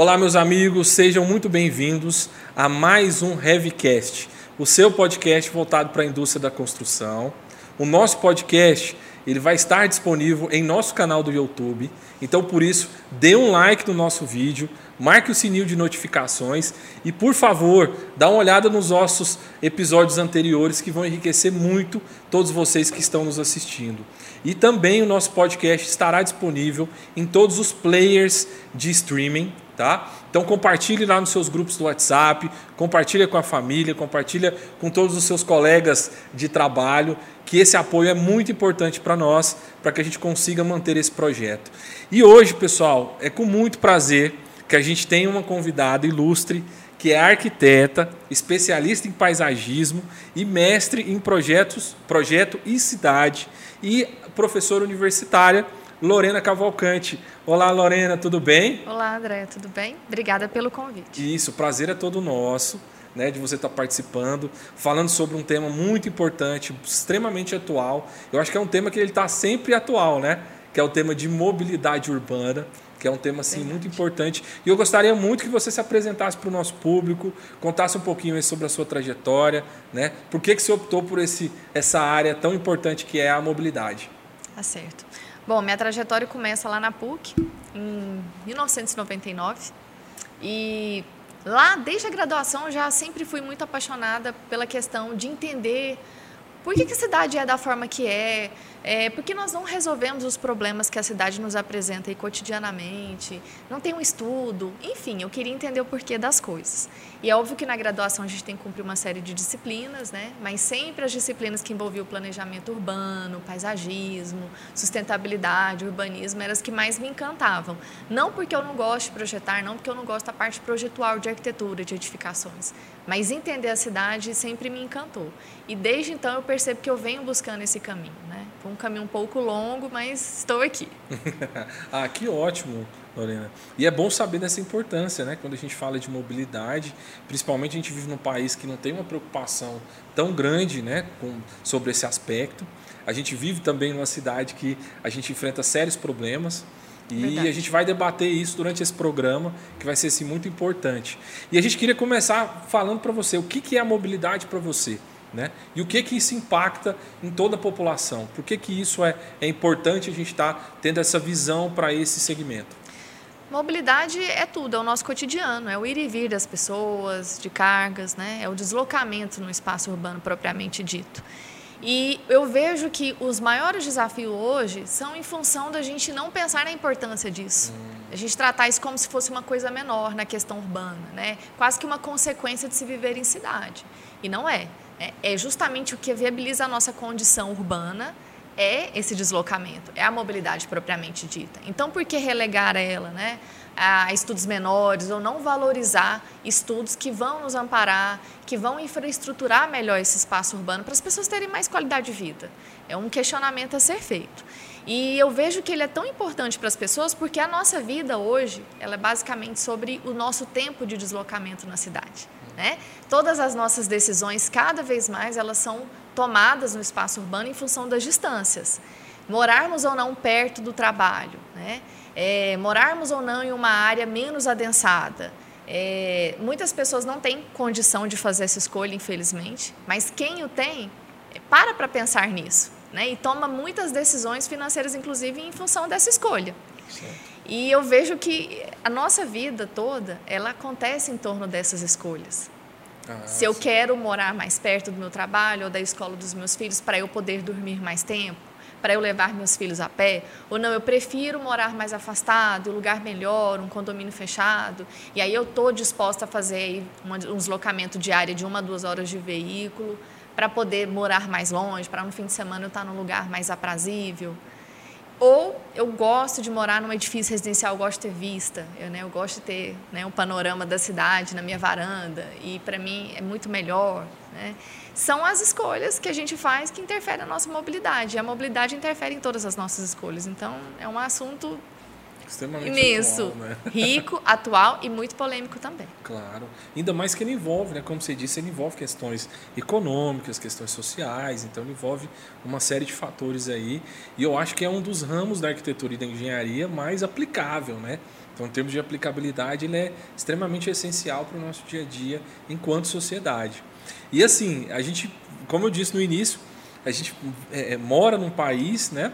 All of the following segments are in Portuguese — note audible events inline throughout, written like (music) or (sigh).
Olá, meus amigos, sejam muito bem-vindos a mais um Heavycast, o seu podcast voltado para a indústria da construção. O nosso podcast ele vai estar disponível em nosso canal do YouTube. Então, por isso, dê um like no nosso vídeo, marque o sininho de notificações e, por favor, dá uma olhada nos nossos episódios anteriores que vão enriquecer muito todos vocês que estão nos assistindo. E também o nosso podcast estará disponível em todos os players de streaming, tá? Então compartilhe lá nos seus grupos do WhatsApp, compartilha com a família, compartilha com todos os seus colegas de trabalho, que esse apoio é muito importante para nós, para que a gente consiga manter esse projeto. E hoje, pessoal, é com muito prazer que a gente tem uma convidada ilustre, que é arquiteta, especialista em paisagismo e mestre em projetos, projeto e cidade e professora universitária, Lorena Cavalcante. Olá, Lorena, tudo bem? Olá, André, tudo bem? Obrigada pelo convite. Isso, o prazer é todo nosso. Né, de você estar participando, falando sobre um tema muito importante, extremamente atual. Eu acho que é um tema que ele está sempre atual, né? Que é o tema de mobilidade urbana que é um tema assim muito importante. E eu gostaria muito que você se apresentasse para o nosso público, contasse um pouquinho sobre a sua trajetória, né? Por que, que você optou por esse, essa área tão importante que é a mobilidade? Tá certo. Bom, minha trajetória começa lá na PUC, em 1999. E lá, desde a graduação, já sempre fui muito apaixonada pela questão de entender por que, que a cidade é da forma que é, é, porque nós não resolvemos os problemas que a cidade nos apresenta aí cotidianamente, não tem um estudo, enfim, eu queria entender o porquê das coisas. E é óbvio que na graduação a gente tem que cumprir uma série de disciplinas, né? mas sempre as disciplinas que envolviam planejamento urbano, paisagismo, sustentabilidade, urbanismo, eram as que mais me encantavam. Não porque eu não gosto de projetar, não porque eu não gosto da parte projetual de arquitetura, de edificações, mas entender a cidade sempre me encantou. E desde então eu percebo que eu venho buscando esse caminho. Né? Foi um caminho um pouco longo, mas estou aqui. (laughs) ah, que ótimo, Lorena. E é bom saber dessa importância, né? Quando a gente fala de mobilidade, principalmente a gente vive num país que não tem uma preocupação tão grande, né, com, sobre esse aspecto. A gente vive também numa cidade que a gente enfrenta sérios problemas. E Verdade. a gente vai debater isso durante esse programa, que vai ser assim, muito importante. E a gente queria começar falando para você o que, que é a mobilidade para você. Né? E o que, que isso impacta em toda a população? Por que, que isso é, é importante a gente estar tá tendo essa visão para esse segmento? Mobilidade é tudo, é o nosso cotidiano, é o ir e vir das pessoas, de cargas, né? é o deslocamento no espaço urbano propriamente dito. E eu vejo que os maiores desafios hoje são em função da gente não pensar na importância disso. Hum. A gente tratar isso como se fosse uma coisa menor na questão urbana, né? quase que uma consequência de se viver em cidade. E não é. É, é justamente o que viabiliza a nossa condição urbana, é esse deslocamento, é a mobilidade propriamente dita. Então, por que relegar ela né, a estudos menores ou não valorizar estudos que vão nos amparar, que vão infraestruturar melhor esse espaço urbano para as pessoas terem mais qualidade de vida? É um questionamento a ser feito. E eu vejo que ele é tão importante para as pessoas porque a nossa vida hoje, ela é basicamente sobre o nosso tempo de deslocamento na cidade. Né? Todas as nossas decisões, cada vez mais, elas são tomadas no espaço urbano em função das distâncias. Morarmos ou não perto do trabalho, né? É, morarmos ou não em uma área menos adensada. É, muitas pessoas não têm condição de fazer essa escolha, infelizmente, mas quem o tem, é, para para pensar nisso. Né? E toma muitas decisões financeiras, inclusive, em função dessa escolha. Certo. E eu vejo que a nossa vida toda, ela acontece em torno dessas escolhas. Ah, Se eu quero morar mais perto do meu trabalho ou da escola dos meus filhos para eu poder dormir mais tempo, para eu levar meus filhos a pé, ou não, eu prefiro morar mais afastado, um lugar melhor, um condomínio fechado, e aí eu estou disposta a fazer um deslocamento diário de uma a duas horas de veículo para poder morar mais longe, para no fim de semana eu estar num lugar mais aprazível. Ou eu gosto de morar num edifício residencial, eu gosto de ter vista, eu, né, eu gosto de ter né, um panorama da cidade na minha varanda, e para mim é muito melhor. Né? São as escolhas que a gente faz que interferem na nossa mobilidade, e a mobilidade interfere em todas as nossas escolhas. Então, é um assunto Extremamente imenso, atual, né? (laughs) rico, atual e muito polêmico também. Claro. Ainda mais que ele envolve, né? Como você disse, ele envolve questões econômicas, questões sociais, então ele envolve uma série de fatores aí. E eu acho que é um dos ramos da arquitetura e da engenharia mais aplicável, né? Então, em termos de aplicabilidade, ele é extremamente essencial para o nosso dia a dia enquanto sociedade. E assim, a gente, como eu disse no início, a gente é, é mora num país, né?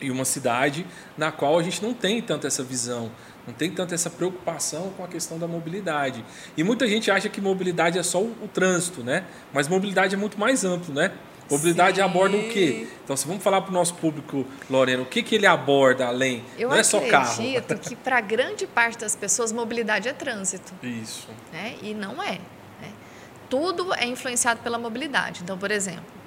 E uma cidade na qual a gente não tem tanto essa visão, não tem tanto essa preocupação com a questão da mobilidade. E muita gente acha que mobilidade é só o, o trânsito, né? Mas mobilidade é muito mais amplo, né? Mobilidade Sim. aborda o quê? Então, se vamos falar para o nosso público, Lorena, o que, que ele aborda além? Eu não é só carro. Eu acredito que para grande parte das pessoas, mobilidade é trânsito. Isso. Né? E não é. Né? Tudo é influenciado pela mobilidade. Então, por exemplo,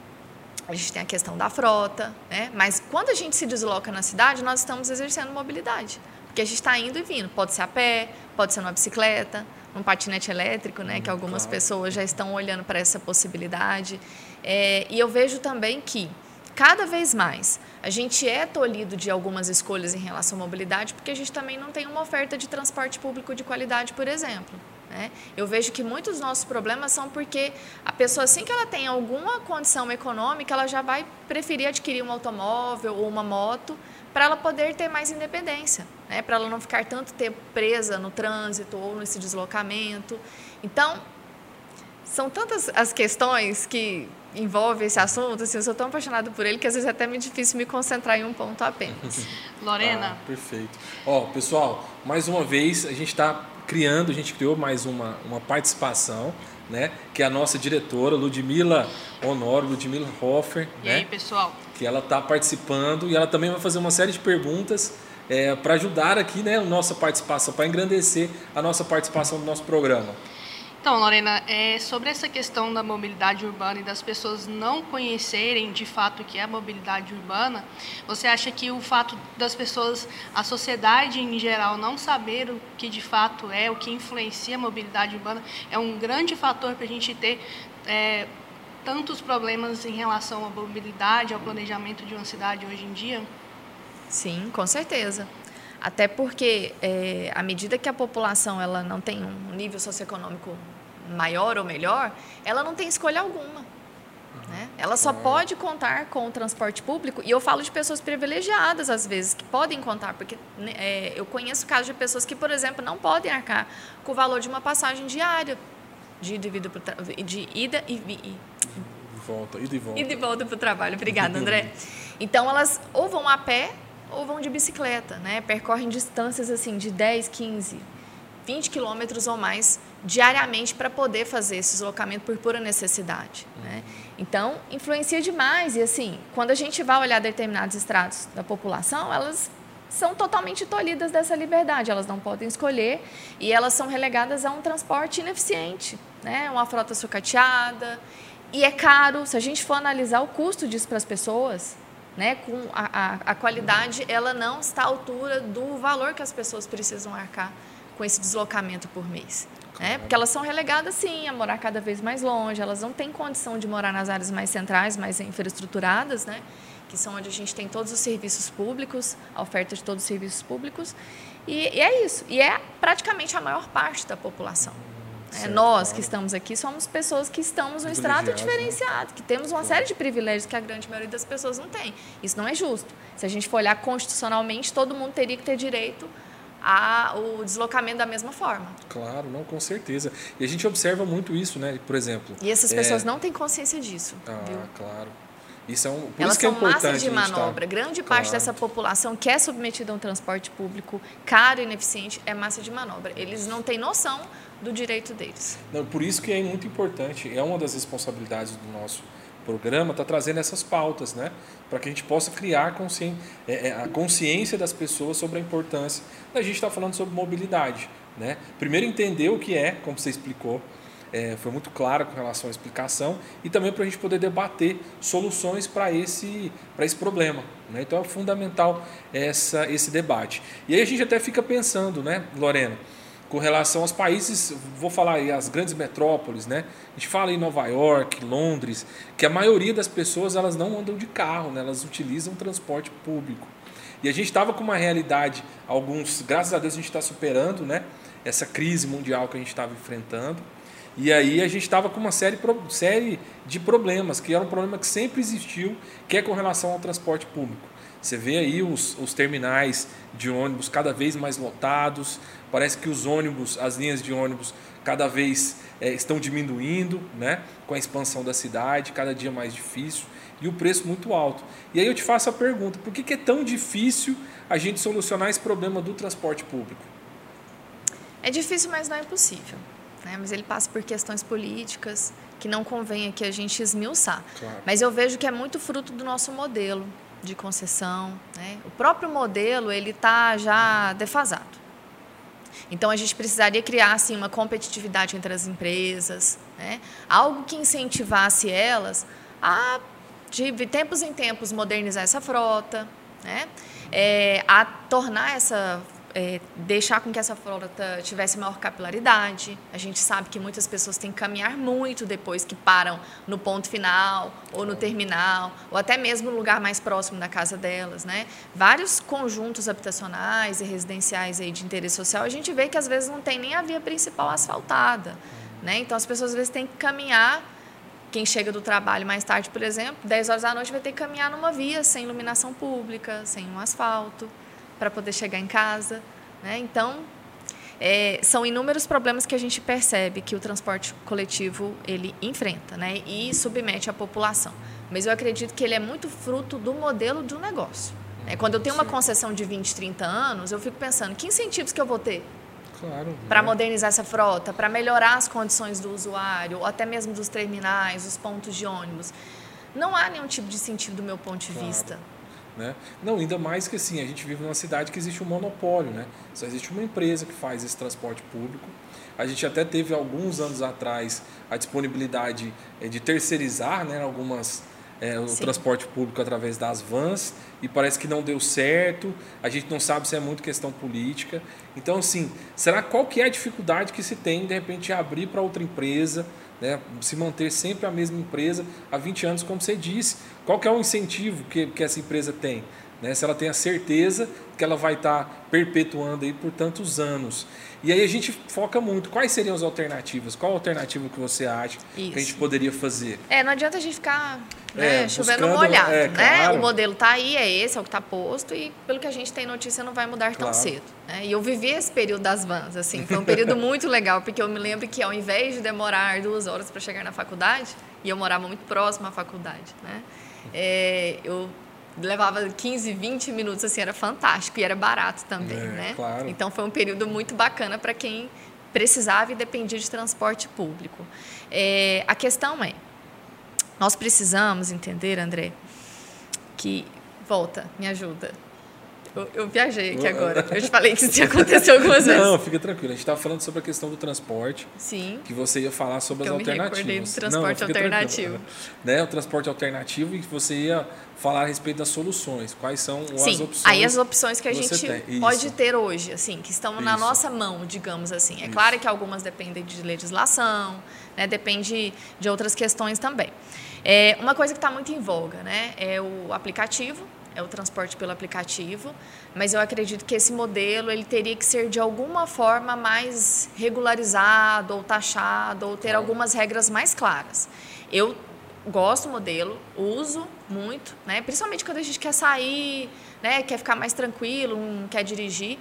a gente tem a questão da frota, né? mas quando a gente se desloca na cidade, nós estamos exercendo mobilidade. Porque a gente está indo e vindo. Pode ser a pé, pode ser numa bicicleta, num patinete elétrico, né? Hum, que algumas claro. pessoas já estão olhando para essa possibilidade. É, e eu vejo também que cada vez mais a gente é tolhido de algumas escolhas em relação à mobilidade, porque a gente também não tem uma oferta de transporte público de qualidade, por exemplo. Né? Eu vejo que muitos dos nossos problemas são porque a pessoa, assim que ela tem alguma condição econômica, ela já vai preferir adquirir um automóvel ou uma moto para ela poder ter mais independência, né? para ela não ficar tanto tempo presa no trânsito ou nesse deslocamento. Então, são tantas as questões que envolvem esse assunto, assim, eu sou tão apaixonada por ele que às vezes é até muito difícil me concentrar em um ponto apenas. (laughs) Lorena. Ah, perfeito. Ó, pessoal, mais uma vez a gente está criando, a gente criou mais uma, uma participação, né? Que é a nossa diretora, Ludmila Honor, Ludmila Hoffer. E né? aí, pessoal? Que ela está participando e ela também vai fazer uma série de perguntas é, para ajudar aqui, né, a nossa participação, para engrandecer a nossa participação no nosso programa. Então, Lorena, é, sobre essa questão da mobilidade urbana e das pessoas não conhecerem de fato o que é a mobilidade urbana, você acha que o fato das pessoas, a sociedade em geral, não saber o que de fato é, o que influencia a mobilidade urbana, é um grande fator para a gente ter é, tantos problemas em relação à mobilidade, ao planejamento de uma cidade hoje em dia? Sim, com certeza. Até porque, é, à medida que a população ela não tem um nível socioeconômico maior ou melhor, ela não tem escolha alguma. Né? Ela só pode contar com o transporte público, e eu falo de pessoas privilegiadas, às vezes, que podem contar, porque né, é, eu conheço casos de pessoas que, por exemplo, não podem arcar com o valor de uma passagem diária de ida, de ida e, e, volta, ida e volta. Ida e volta para o trabalho. Obrigada, (laughs) André. Então, elas ou vão a pé ou vão de bicicleta, né? Percorrem distâncias assim de 10, 15, 20 quilômetros ou mais diariamente para poder fazer esse deslocamento por pura necessidade, né? Então, influencia demais e assim, quando a gente vai olhar determinados estratos da população, elas são totalmente tolhidas dessa liberdade, elas não podem escolher e elas são relegadas a um transporte ineficiente, né? Uma frota sucateada e é caro, se a gente for analisar o custo disso para as pessoas, né, com a, a, a, qualidade, ela não está à altura do valor que as pessoas precisam arcar com esse deslocamento por mês. Né? Porque elas são relegadas, sim, a morar cada vez mais longe, elas não têm condição de morar nas áreas mais centrais, mais infraestruturadas, né? que são onde a gente tem todos os serviços públicos, a oferta de todos os serviços públicos. E, e é isso. E é praticamente a maior parte da população. É, nós que estamos aqui somos pessoas que estamos no estrato né? diferenciado, né? que temos uma série de privilégios que a grande maioria das pessoas não tem. Isso não é justo. Se a gente for olhar constitucionalmente, todo mundo teria que ter direito ao deslocamento da mesma forma. Claro, não, com certeza. E a gente observa muito isso, né? Por exemplo. E essas pessoas é... não têm consciência disso. Ah, viu? claro. Isso é um, por Elas isso que é são importante massa de tá manobra. Tá... Grande parte dessa população que é submetida a um transporte público caro e ineficiente é massa de manobra. Eles não têm noção do direito deles. Não, por isso que é muito importante, é uma das responsabilidades do nosso programa, está trazendo essas pautas, né? Para que a gente possa criar consci... É, é, a consciência das pessoas sobre a importância da gente estar tá falando sobre mobilidade. Né? Primeiro entender o que é, como você explicou, é, foi muito claro com relação à explicação e também para a gente poder debater soluções para esse, esse problema. Né? Então é fundamental essa, esse debate. E aí a gente até fica pensando, né, Lorena, com relação aos países, vou falar aí as grandes metrópoles, né? A gente fala em Nova York, Londres, que a maioria das pessoas elas não andam de carro, né? Elas utilizam transporte público. E a gente estava com uma realidade, alguns, graças a Deus a gente está superando, né? Essa crise mundial que a gente estava enfrentando. E aí a gente estava com uma série, série de problemas, que era um problema que sempre existiu, que é com relação ao transporte público. Você vê aí os, os terminais de ônibus cada vez mais lotados, parece que os ônibus, as linhas de ônibus, cada vez é, estão diminuindo, né? com a expansão da cidade, cada dia mais difícil e o preço muito alto. E aí eu te faço a pergunta: por que, que é tão difícil a gente solucionar esse problema do transporte público? É difícil, mas não é impossível. Né? Mas ele passa por questões políticas que não convém aqui a gente esmiuçar. Claro. Mas eu vejo que é muito fruto do nosso modelo de concessão. Né? O próprio modelo ele está já defasado. Então a gente precisaria criar assim uma competitividade entre as empresas, né? algo que incentivasse elas a de tempos em tempos modernizar essa frota, né? É, a tornar essa é, deixar com que essa frota tivesse maior capilaridade. A gente sabe que muitas pessoas têm que caminhar muito depois que param no ponto final ou no terminal, ou até mesmo no lugar mais próximo da casa delas, né? Vários conjuntos habitacionais e residenciais aí de interesse social, a gente vê que às vezes não tem nem a via principal asfaltada, né? Então as pessoas às vezes têm que caminhar quem chega do trabalho mais tarde, por exemplo, 10 horas da noite vai ter que caminhar numa via sem iluminação pública, sem um asfalto para poder chegar em casa. Né? Então, é, são inúmeros problemas que a gente percebe que o transporte coletivo ele enfrenta né? e submete a população. Mas eu acredito que ele é muito fruto do modelo do negócio. Né? Quando eu tenho uma concessão de 20, 30 anos, eu fico pensando, que incentivos que eu vou ter? Claro, para né? modernizar essa frota, para melhorar as condições do usuário, ou até mesmo dos terminais, dos pontos de ônibus. Não há nenhum tipo de incentivo do meu ponto de claro. vista. Né? Não, ainda mais que assim, a gente vive numa cidade que existe um monopólio, né? Só existe uma empresa que faz esse transporte público. A gente até teve alguns anos atrás a disponibilidade eh, de terceirizar né, algumas, é, o Sim. transporte público através das vans e parece que não deu certo. A gente não sabe se é muito questão política. Então, assim, será qual que é a dificuldade que se tem de repente abrir para outra empresa? Né, se manter sempre a mesma empresa há 20 anos, como você disse. Qual que é o incentivo que, que essa empresa tem? Né, se ela tem a certeza que ela vai estar tá perpetuando aí por tantos anos. E aí a gente foca muito. Quais seriam as alternativas? Qual a alternativa que você acha Isso. que a gente poderia fazer? É, não adianta a gente ficar né, é, chovendo molhado, é, né? Claro. O modelo está aí, é esse, é o que está posto e pelo que a gente tem notícia não vai mudar claro. tão cedo. Né? E eu vivi esse período das vans, assim, foi um período muito legal porque eu me lembro que ao invés de demorar duas horas para chegar na faculdade e eu morava muito próximo à faculdade, né? É, eu levava 15, 20 minutos, assim, era fantástico e era barato também, é, né? Claro. Então foi um período muito bacana para quem precisava e dependia de transporte público. É, a questão é, nós precisamos entender, André, que volta, me ajuda. Eu, eu, viajei aqui agora. Eu te falei que isso ia acontecer algumas vezes. Não, fica tranquilo. A gente estava falando sobre a questão do transporte. Sim. Que você ia falar sobre que as eu alternativas. Me do transporte Não, alternativo. (laughs) Né? O transporte alternativo e que você ia falar a respeito das soluções. Quais são Sim. as opções? Aí as opções que a gente pode ter hoje, assim, que estão Isso. na nossa mão, digamos assim. É Isso. claro que algumas dependem de legislação, né? depende de outras questões também. É, uma coisa que está muito em voga né? é o aplicativo é o transporte pelo aplicativo, mas eu acredito que esse modelo ele teria que ser de alguma forma mais regularizado ou taxado ou ter algumas regras mais claras. Eu gosto do modelo, uso muito, né? Principalmente quando a gente quer sair, né? Quer ficar mais tranquilo, não quer dirigir.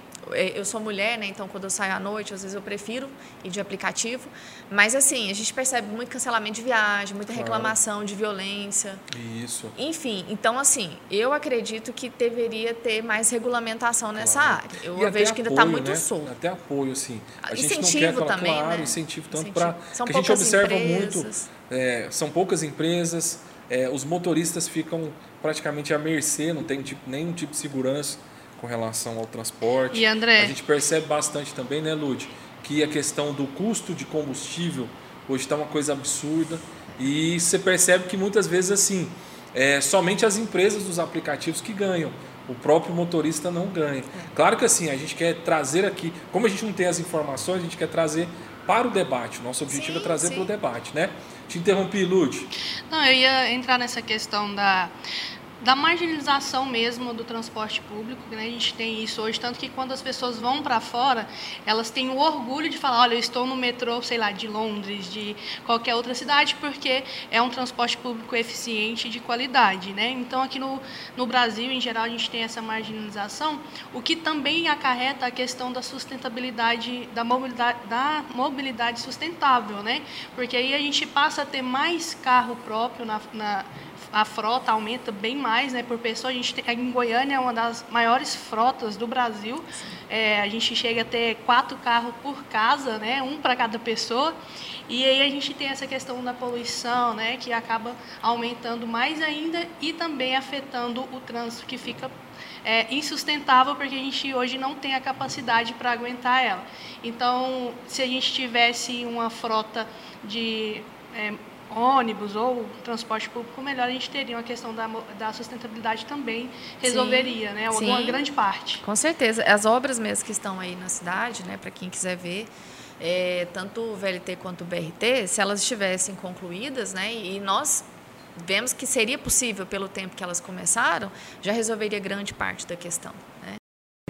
Eu sou mulher, né? Então quando eu saio à noite, às vezes eu prefiro ir de aplicativo. Mas assim, a gente percebe muito cancelamento de viagem, muita reclamação claro. de violência. Isso. Enfim, então assim, eu acredito que deveria ter mais regulamentação nessa área. Eu e vejo que ainda está muito né? solto. Até apoio, assim. A incentivo gente não quer, também, claro, né? incentivo tanto para que a gente observa empresas. muito. É, são poucas empresas, é, os motoristas ficam praticamente à mercê, não tem tipo, nenhum tipo de segurança com relação ao transporte. E André? A gente percebe bastante também, né, Lud, que a questão do custo de combustível hoje está uma coisa absurda e você percebe que muitas vezes assim é somente as empresas dos aplicativos que ganham. O próprio motorista não ganha. Claro que assim, a gente quer trazer aqui, como a gente não tem as informações, a gente quer trazer para o debate. Nosso objetivo é sim, é trazer sim. para o debate, né? Te interrompi, Lud. Não, eu ia entrar nessa questão da da marginalização mesmo do transporte público, né? a gente tem isso hoje, tanto que quando as pessoas vão para fora, elas têm o orgulho de falar, olha, eu estou no metrô, sei lá, de Londres, de qualquer outra cidade, porque é um transporte público eficiente e de qualidade, né? Então, aqui no, no Brasil, em geral, a gente tem essa marginalização, o que também acarreta a questão da sustentabilidade, da mobilidade, da mobilidade sustentável, né? Porque aí a gente passa a ter mais carro próprio na, na a frota aumenta bem mais né, por pessoa. A gente tem, em Goiânia é uma das maiores frotas do Brasil. É, a gente chega a ter quatro carros por casa, né, um para cada pessoa. E aí a gente tem essa questão da poluição, né, que acaba aumentando mais ainda e também afetando o trânsito que fica é, insustentável porque a gente hoje não tem a capacidade para aguentar ela. Então, se a gente tivesse uma frota de é, ônibus ou transporte público melhor, a gente teria uma questão da, da sustentabilidade também resolveria, sim, né? Uma sim, grande parte. Com certeza. As obras mesmo que estão aí na cidade, né, para quem quiser ver, é, tanto o VLT quanto o BRT, se elas estivessem concluídas, né, e nós vemos que seria possível pelo tempo que elas começaram, já resolveria grande parte da questão. Né?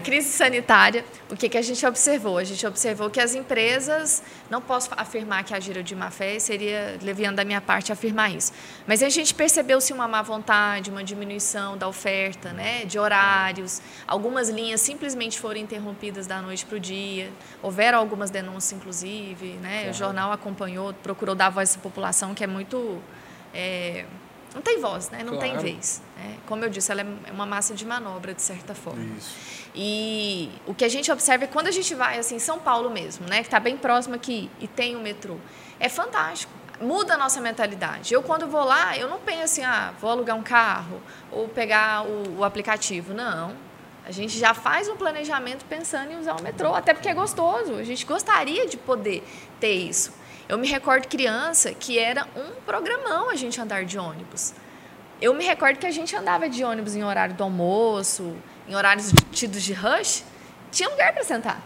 Crise sanitária, o que, que a gente observou? A gente observou que as empresas, não posso afirmar que agiram de má fé, seria leviando da minha parte afirmar isso, mas a gente percebeu-se uma má vontade, uma diminuição da oferta, né, de horários, algumas linhas simplesmente foram interrompidas da noite para o dia, houveram algumas denúncias, inclusive, né, o jornal acompanhou, procurou dar voz à população, que é muito... É, não tem voz, né? não claro. tem vez. Né? Como eu disse, ela é uma massa de manobra, de certa forma. Isso. E o que a gente observa é quando a gente vai, assim, São Paulo mesmo, né, que está bem próximo aqui e tem o metrô, é fantástico. Muda a nossa mentalidade. Eu, quando vou lá, eu não penso assim, ah, vou alugar um carro ou pegar o, o aplicativo. Não. A gente já faz um planejamento pensando em usar o metrô, até porque é gostoso. A gente gostaria de poder ter isso. Eu me recordo criança que era um programão a gente andar de ônibus. Eu me recordo que a gente andava de ônibus em horário do almoço, em horários tidos de rush, tinha lugar para sentar.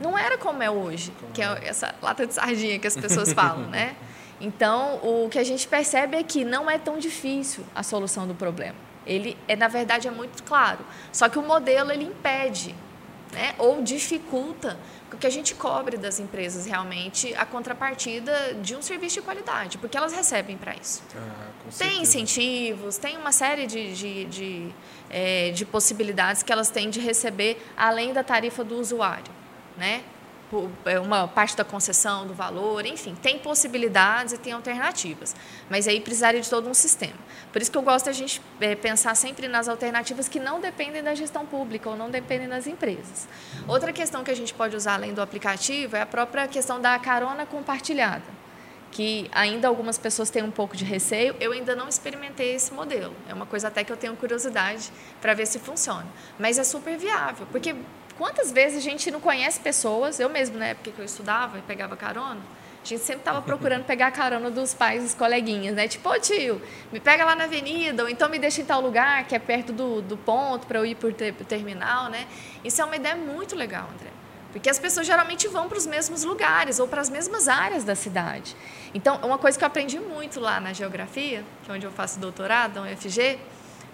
Não era como é hoje, que é essa lata de sardinha que as pessoas falam, né? Então, o que a gente percebe é que não é tão difícil a solução do problema. Ele, é, na verdade, é muito claro. Só que o modelo ele impede, né? ou dificulta que a gente cobre das empresas realmente a contrapartida de um serviço de qualidade, porque elas recebem para isso. Ah, tem incentivos, tem uma série de, de, de é, de possibilidades que elas têm de receber além da tarifa do usuário, né? É uma parte da concessão do valor, enfim, tem possibilidades e tem alternativas, mas aí precisaria de todo um sistema. Por isso que eu gosto da gente é, pensar sempre nas alternativas que não dependem da gestão pública ou não dependem das empresas. Outra questão que a gente pode usar além do aplicativo é a própria questão da carona compartilhada que ainda algumas pessoas têm um pouco de receio. Eu ainda não experimentei esse modelo. É uma coisa até que eu tenho curiosidade para ver se funciona. Mas é super viável, porque quantas vezes a gente não conhece pessoas, eu mesmo na época que eu estudava e pegava carona, a gente sempre estava procurando (laughs) pegar a carona dos pais, dos coleguinhas, né? Tipo, ô tio, me pega lá na avenida, ou então me deixa em tal lugar, que é perto do, do ponto, para eu ir para o terminal, né? Isso é uma ideia muito legal, André. Porque as pessoas geralmente vão para os mesmos lugares ou para as mesmas áreas da cidade. Então, uma coisa que eu aprendi muito lá na geografia, que é onde eu faço doutorado, na UFG,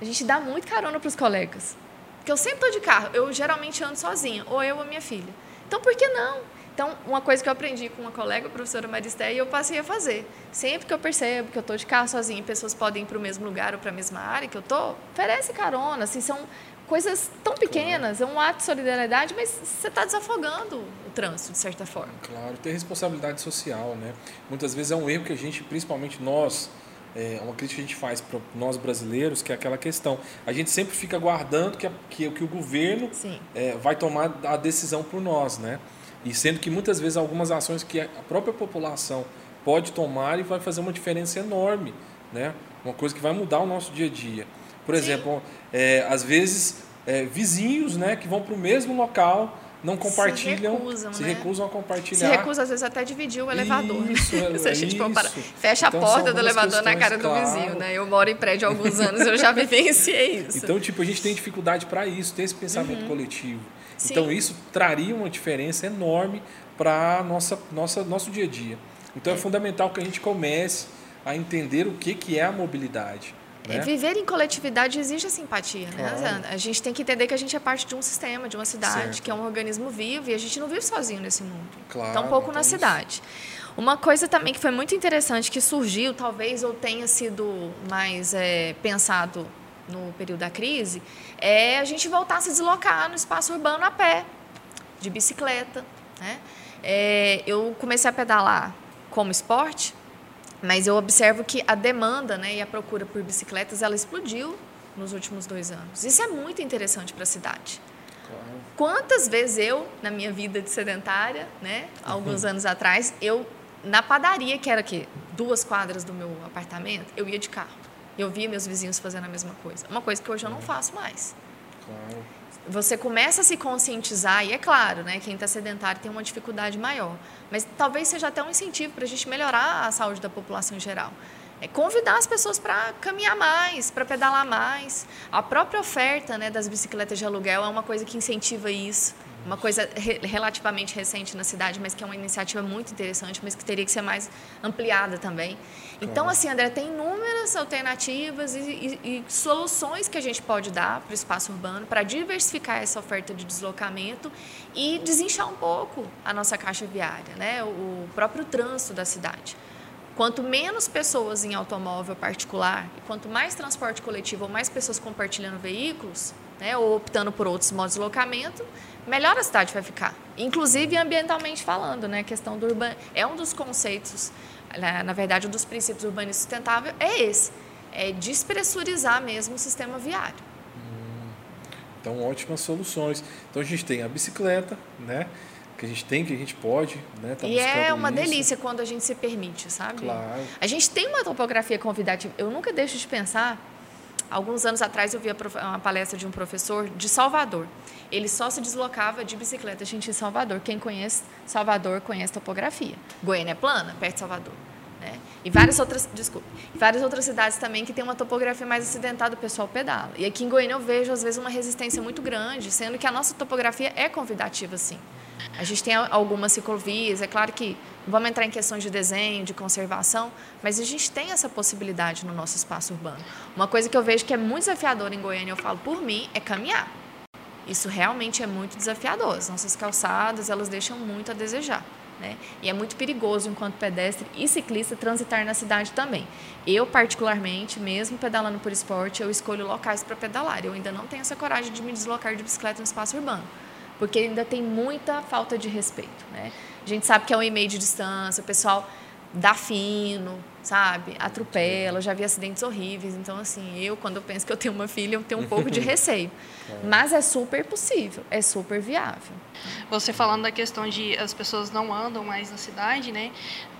a gente dá muito carona para os colegas. Porque eu sempre estou de carro, eu geralmente ando sozinha, ou eu ou minha filha. Então, por que não? Então, uma coisa que eu aprendi com uma colega, a professora Maristé, e eu passei a fazer. Sempre que eu percebo que eu estou de carro sozinha e pessoas podem ir para o mesmo lugar ou para a mesma área que eu estou, oferece carona. Assim, são coisas tão pequenas, é um ato de solidariedade, mas você está desafogando o trânsito, de certa forma. Claro, ter responsabilidade social, né? Muitas vezes é um erro que a gente, principalmente nós, é uma crítica que a gente faz para nós brasileiros, que é aquela questão. A gente sempre fica aguardando que, a, que, que o governo é, vai tomar a decisão por nós, né? E sendo que muitas vezes algumas ações que a própria população pode tomar e vai fazer uma diferença enorme, né? Uma coisa que vai mudar o nosso dia a dia. Por Sim. exemplo, é, às vezes é, vizinhos né, que vão para o mesmo local não compartilham, se recusam, se né? recusam a compartilhar. Se recusa, às vezes, até dividir o elevador. Isso, né? (laughs) se a gente for fecha então, a porta do elevador na cara claro. do vizinho, né? Eu moro em prédio há alguns anos, eu já (laughs) vivenciei isso. Então, tipo, a gente tem dificuldade para isso, ter esse pensamento uhum. coletivo. Sim. Então, isso traria uma diferença enorme para nossa nossa nosso dia a dia. Então, é, é fundamental que a gente comece a entender o que que é a mobilidade Né? viver em coletividade exige a simpatia, né? Claro. A gente tem que entender que a gente é parte de um sistema, de uma cidade, Certo. que é um organismo vivo e a gente não vive sozinho nesse mundo. Claro, Tampouco então na cidade. Uma coisa também que foi muito interessante, que surgiu, talvez ou tenha sido mais é, pensado no período da crise, é a gente voltar a se deslocar no espaço urbano a pé, de bicicleta. Né? É, eu comecei a pedalar como esporte, mas eu observo que a demanda né, e a procura por bicicletas ela explodiu nos últimos dois anos. Isso é muito interessante para a cidade. Claro. Quantas vezes eu, na minha vida de sedentária, né, alguns (laughs) anos atrás, eu, na padaria, que era aqui, duas quadras do meu apartamento, eu ia de carro. Eu via meus vizinhos fazendo a mesma coisa. Uma coisa que hoje eu não faço mais. Claro. Você começa a se conscientizar, e é claro, né, quem está sedentário tem uma dificuldade maior, mas talvez seja até um incentivo para a gente melhorar a saúde da população em geral. É convidar as pessoas para caminhar mais, para pedalar mais. A própria oferta né, das bicicletas de aluguel é uma coisa que incentiva isso. Uma coisa re relativamente recente na cidade, mas que é uma iniciativa muito interessante, mas que teria que ser mais ampliada também. Então, assim, André, tem inúmeras alternativas e, e- e soluções que a gente pode dar para o espaço urbano para diversificar essa oferta de deslocamento e desinchar um pouco a nossa caixa viária, né? o, próprio trânsito da cidade. Quanto menos pessoas em automóvel particular, e quanto mais transporte coletivo ou mais pessoas compartilhando veículos, né, ou optando por outros modos de deslocamento, melhor a cidade vai ficar. Inclusive ambientalmente falando, né, a questão do urban é um dos conceitos, na, na verdade, um dos princípios urbanismo sustentável é esse, é despressurizar mesmo o sistema viário. Então, ótimas soluções. Então, a gente tem a bicicleta, né? Que a gente tem, que a gente pode, né? Tá e é uma isso. delícia quando a gente se permite, sabe? Claro. A gente tem uma topografia convidativa. Eu nunca deixo de pensar. Alguns anos atrás eu vi uma palestra de um professor de Salvador. Ele só se deslocava de bicicleta, gente, em Salvador. Quem conhece Salvador conhece topografia. Goiânia é plana, perto de Salvador. E várias outras, desculpe, várias outras cidades também que tem uma topografia mais acidentada, o pessoal pedala. E aqui em Goiânia eu vejo, às vezes, uma resistência muito grande, sendo que a nossa topografia é convidativa, sim. A gente tem algumas ciclovias, é claro que vamos entrar em questões de desenho, de conservação, mas a gente tem essa possibilidade no nosso espaço urbano. Uma coisa que eu vejo que é muito desafiadora em Goiânia, eu falo por mim, é caminhar. Isso realmente é muito desafiador. As nossas calçadas, elas deixam muito a desejar. Né? E é muito perigoso, enquanto pedestre e ciclista, transitar na cidade também. Eu, particularmente, mesmo pedalando por esporte, eu escolho locais para pedalar. Eu ainda não tenho essa coragem de me deslocar de bicicleta no espaço urbano, porque ainda tem muita falta de respeito. Né? A gente sabe que é um e-mail de distância, o pessoal dá fino, sabe? Atropela, já vi acidentes horríveis. Então, assim, eu, quando eu penso que eu tenho uma filha, eu tenho um (laughs) pouco de receio. Mas é super possível, é super viável. Você falando da questão de as pessoas não andam mais na cidade, né?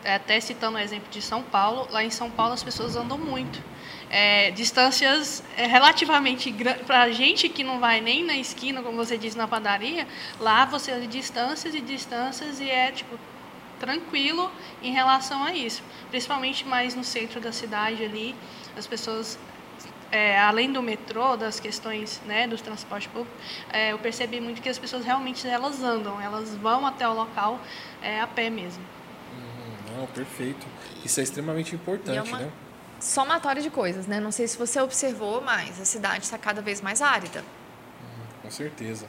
Até citando o exemplo de São Paulo, lá em São Paulo as pessoas andam muito. É, distâncias é, relativamente grandes. Para a gente que não vai nem na esquina, como você disse, na padaria, lá você anda distâncias e distâncias e é tipo tranquilo em relação a isso. Principalmente mais no centro da cidade ali, as pessoas é, além do metrô, das questões né, do transporte público, é, eu percebi muito que as pessoas realmente elas andam, elas vão até o local é, a pé mesmo. Hum, Não, perfeito. Isso é extremamente importante, E é uma- né? Somatória de coisas, né? Não sei se você observou, mas a cidade está cada vez mais árida. Com certeza.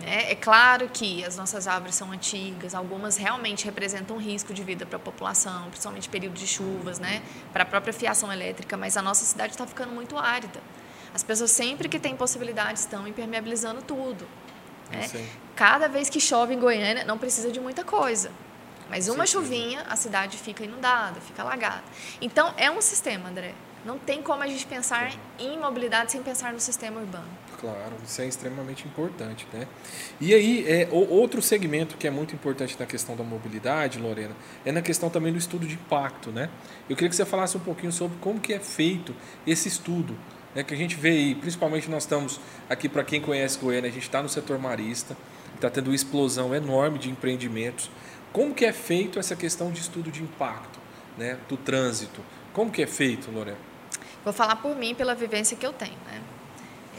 Né? É claro que as nossas árvores são antigas, algumas realmente representam risco de vida para a população, principalmente período de chuvas, né? para a própria fiação elétrica, mas a nossa cidade está ficando muito árida. As pessoas sempre que têm possibilidade estão impermeabilizando tudo. né? Sim. Cada vez que chove em Goiânia, não precisa de muita coisa. Mas uma certeza. chuvinha, a cidade fica inundada, fica alagada. Então, é um sistema, André. Não tem como a gente pensar em mobilidade sem pensar no sistema urbano. Claro, isso é extremamente importante, né? E aí, é, outro segmento que é muito importante na questão da mobilidade, Lorena, é na questão também do estudo de impacto, né? Eu queria que você falasse um pouquinho sobre como que é feito esse estudo, né? Que a gente vê aí, principalmente nós estamos aqui, para quem conhece Goiânia, a gente está no setor marista, está tendo uma explosão enorme de empreendimentos. Como que é feito essa questão de estudo de impacto, né? Do trânsito? Como que é feito, Lorena? Vou falar por mim, pela vivência que eu tenho. Né?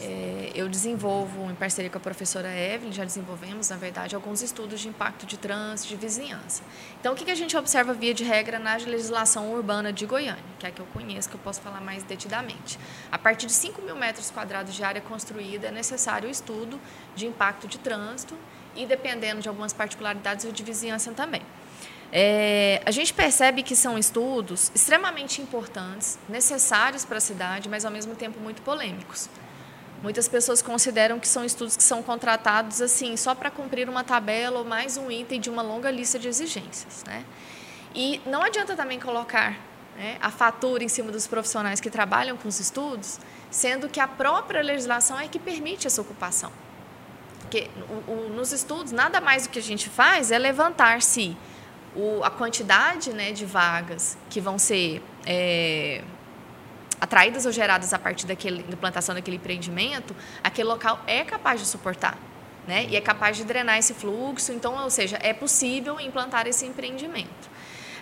é, eu desenvolvo, em parceria com a professora Evelyn, já desenvolvemos, na verdade, alguns estudos de impacto de trânsito, de vizinhança. Então, o que, que a gente observa, via de regra, na legislação urbana de Goiânia, que é a que eu conheço, que eu posso falar mais detidamente? A partir de 5 mil metros quadrados de área construída, é necessário o estudo de impacto de trânsito e, dependendo de algumas particularidades, de vizinhança também. É, a gente percebe que são estudos extremamente importantes, necessários para a cidade, mas ao mesmo tempo muito polêmicos. Muitas pessoas consideram que são estudos que são contratados assim só para cumprir uma tabela ou mais um item de uma longa lista de exigências, né? E não adianta também colocar né, a fatura em cima dos profissionais que trabalham com os estudos, sendo que a própria legislação é que permite essa ocupação. Porque o, o, nos estudos, nada mais do que a gente faz é levantar se a quantidade né, de vagas que vão ser é, atraídas ou geradas a partir da implantação daquele empreendimento, aquele local é capaz de suportar. Né? E é capaz de drenar esse fluxo, então, ou seja, é possível implantar esse empreendimento.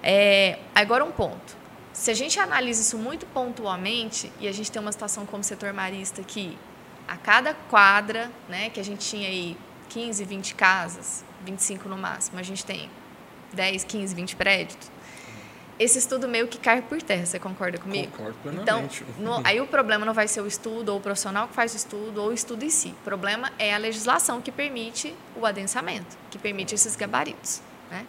É, agora um ponto. Se a gente analisa isso muito pontualmente, e a gente tem uma situação como setor marista que a cada quadra, né, que a gente tinha aí 15, 20 casas, 25 no máximo, a gente tem 10, 15, 20 prédios, esse estudo meio que cai por terra, você concorda comigo? Concordo plenamente. Então, no, aí o problema não vai ser o estudo ou o profissional que faz o estudo ou o estudo em si. O problema é a legislação que permite o adensamento, que permite esses gabaritos. Né?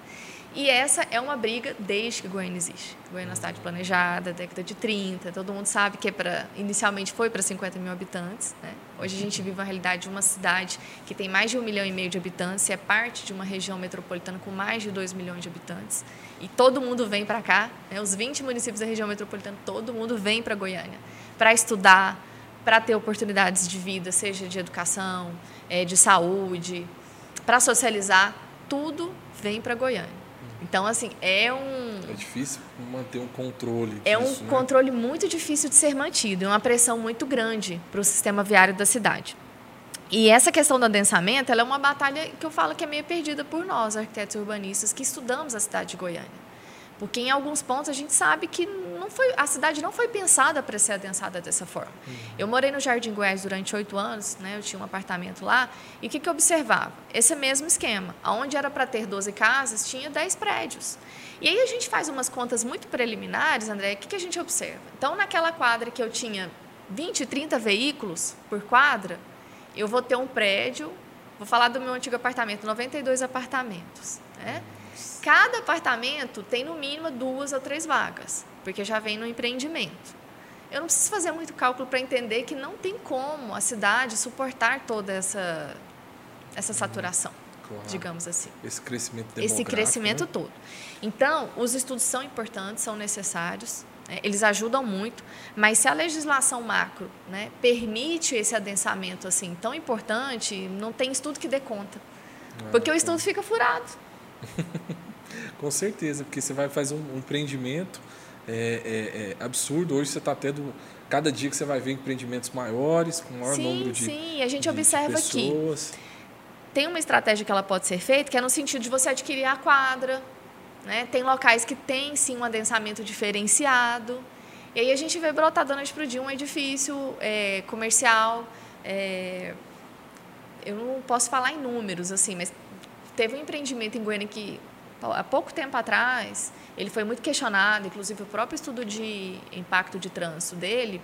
E essa é uma briga desde que Goiânia existe. Goiânia é uma cidade planejada, década de 30, todo mundo sabe que é para inicialmente foi para 50 mil habitantes. Né? Hoje a gente vive uma realidade de uma cidade que tem mais de um milhão e meio de habitantes e é parte de uma região metropolitana com mais de 2 milhões de habitantes. E todo mundo vem para cá, né? os 20 municípios da região metropolitana, todo mundo vem para Goiânia para estudar, para ter oportunidades de vida, seja de educação, é, de saúde, para socializar, tudo vem para Goiânia. Então, assim, é um. É difícil manter um controle. É disso, um né? controle muito difícil de ser mantido, é uma pressão muito grande para o sistema viário da cidade. E essa questão do adensamento ela é uma batalha que eu falo que é meio perdida por nós, arquitetos urbanistas, que estudamos a cidade de Goiânia. Porque em alguns pontos a gente sabe que não foi, a cidade não foi pensada para ser adensada dessa forma. Uhum. Eu morei no Jardim Goiás durante oito anos, né, eu tinha um apartamento lá, e o que, que eu observava? Esse mesmo esquema. Onde era para ter 12 casas, tinha 10 prédios. E aí a gente faz umas contas muito preliminares, André, o que, que a gente observa? Então, naquela quadra que eu tinha 20, 30 veículos por quadra, eu vou ter um prédio, vou falar do meu antigo apartamento, 92 apartamentos. Né? Cada apartamento tem no mínimo duas ou três vagas, porque já vem no empreendimento. Eu não preciso fazer muito cálculo para entender que não tem como a cidade suportar toda essa, essa saturação, claro. digamos assim. Esse crescimento Esse crescimento né? todo. Então, os estudos são importantes, são necessários, né? eles ajudam muito, mas se a legislação macro né, permite esse adensamento assim tão importante, não tem estudo que dê conta. É, porque o estudo fica furado. (laughs) Com certeza, porque você vai fazer um empreendimento é, é, é absurdo. Hoje você está tendo. Cada dia que você vai ver empreendimentos maiores, com maior sim, número de. Sim, a gente de, observa de que tem uma estratégia que ela pode ser feita, que é no sentido de você adquirir a quadra. Né? Tem locais que tem sim um adensamento diferenciado. E aí a gente vê brotar da noite para o dia um edifício é, comercial. É, eu não posso falar em números, assim, mas teve um empreendimento em Goiânia que há pouco tempo atrás, ele foi muito questionado, inclusive o próprio estudo de impacto de trânsito dele,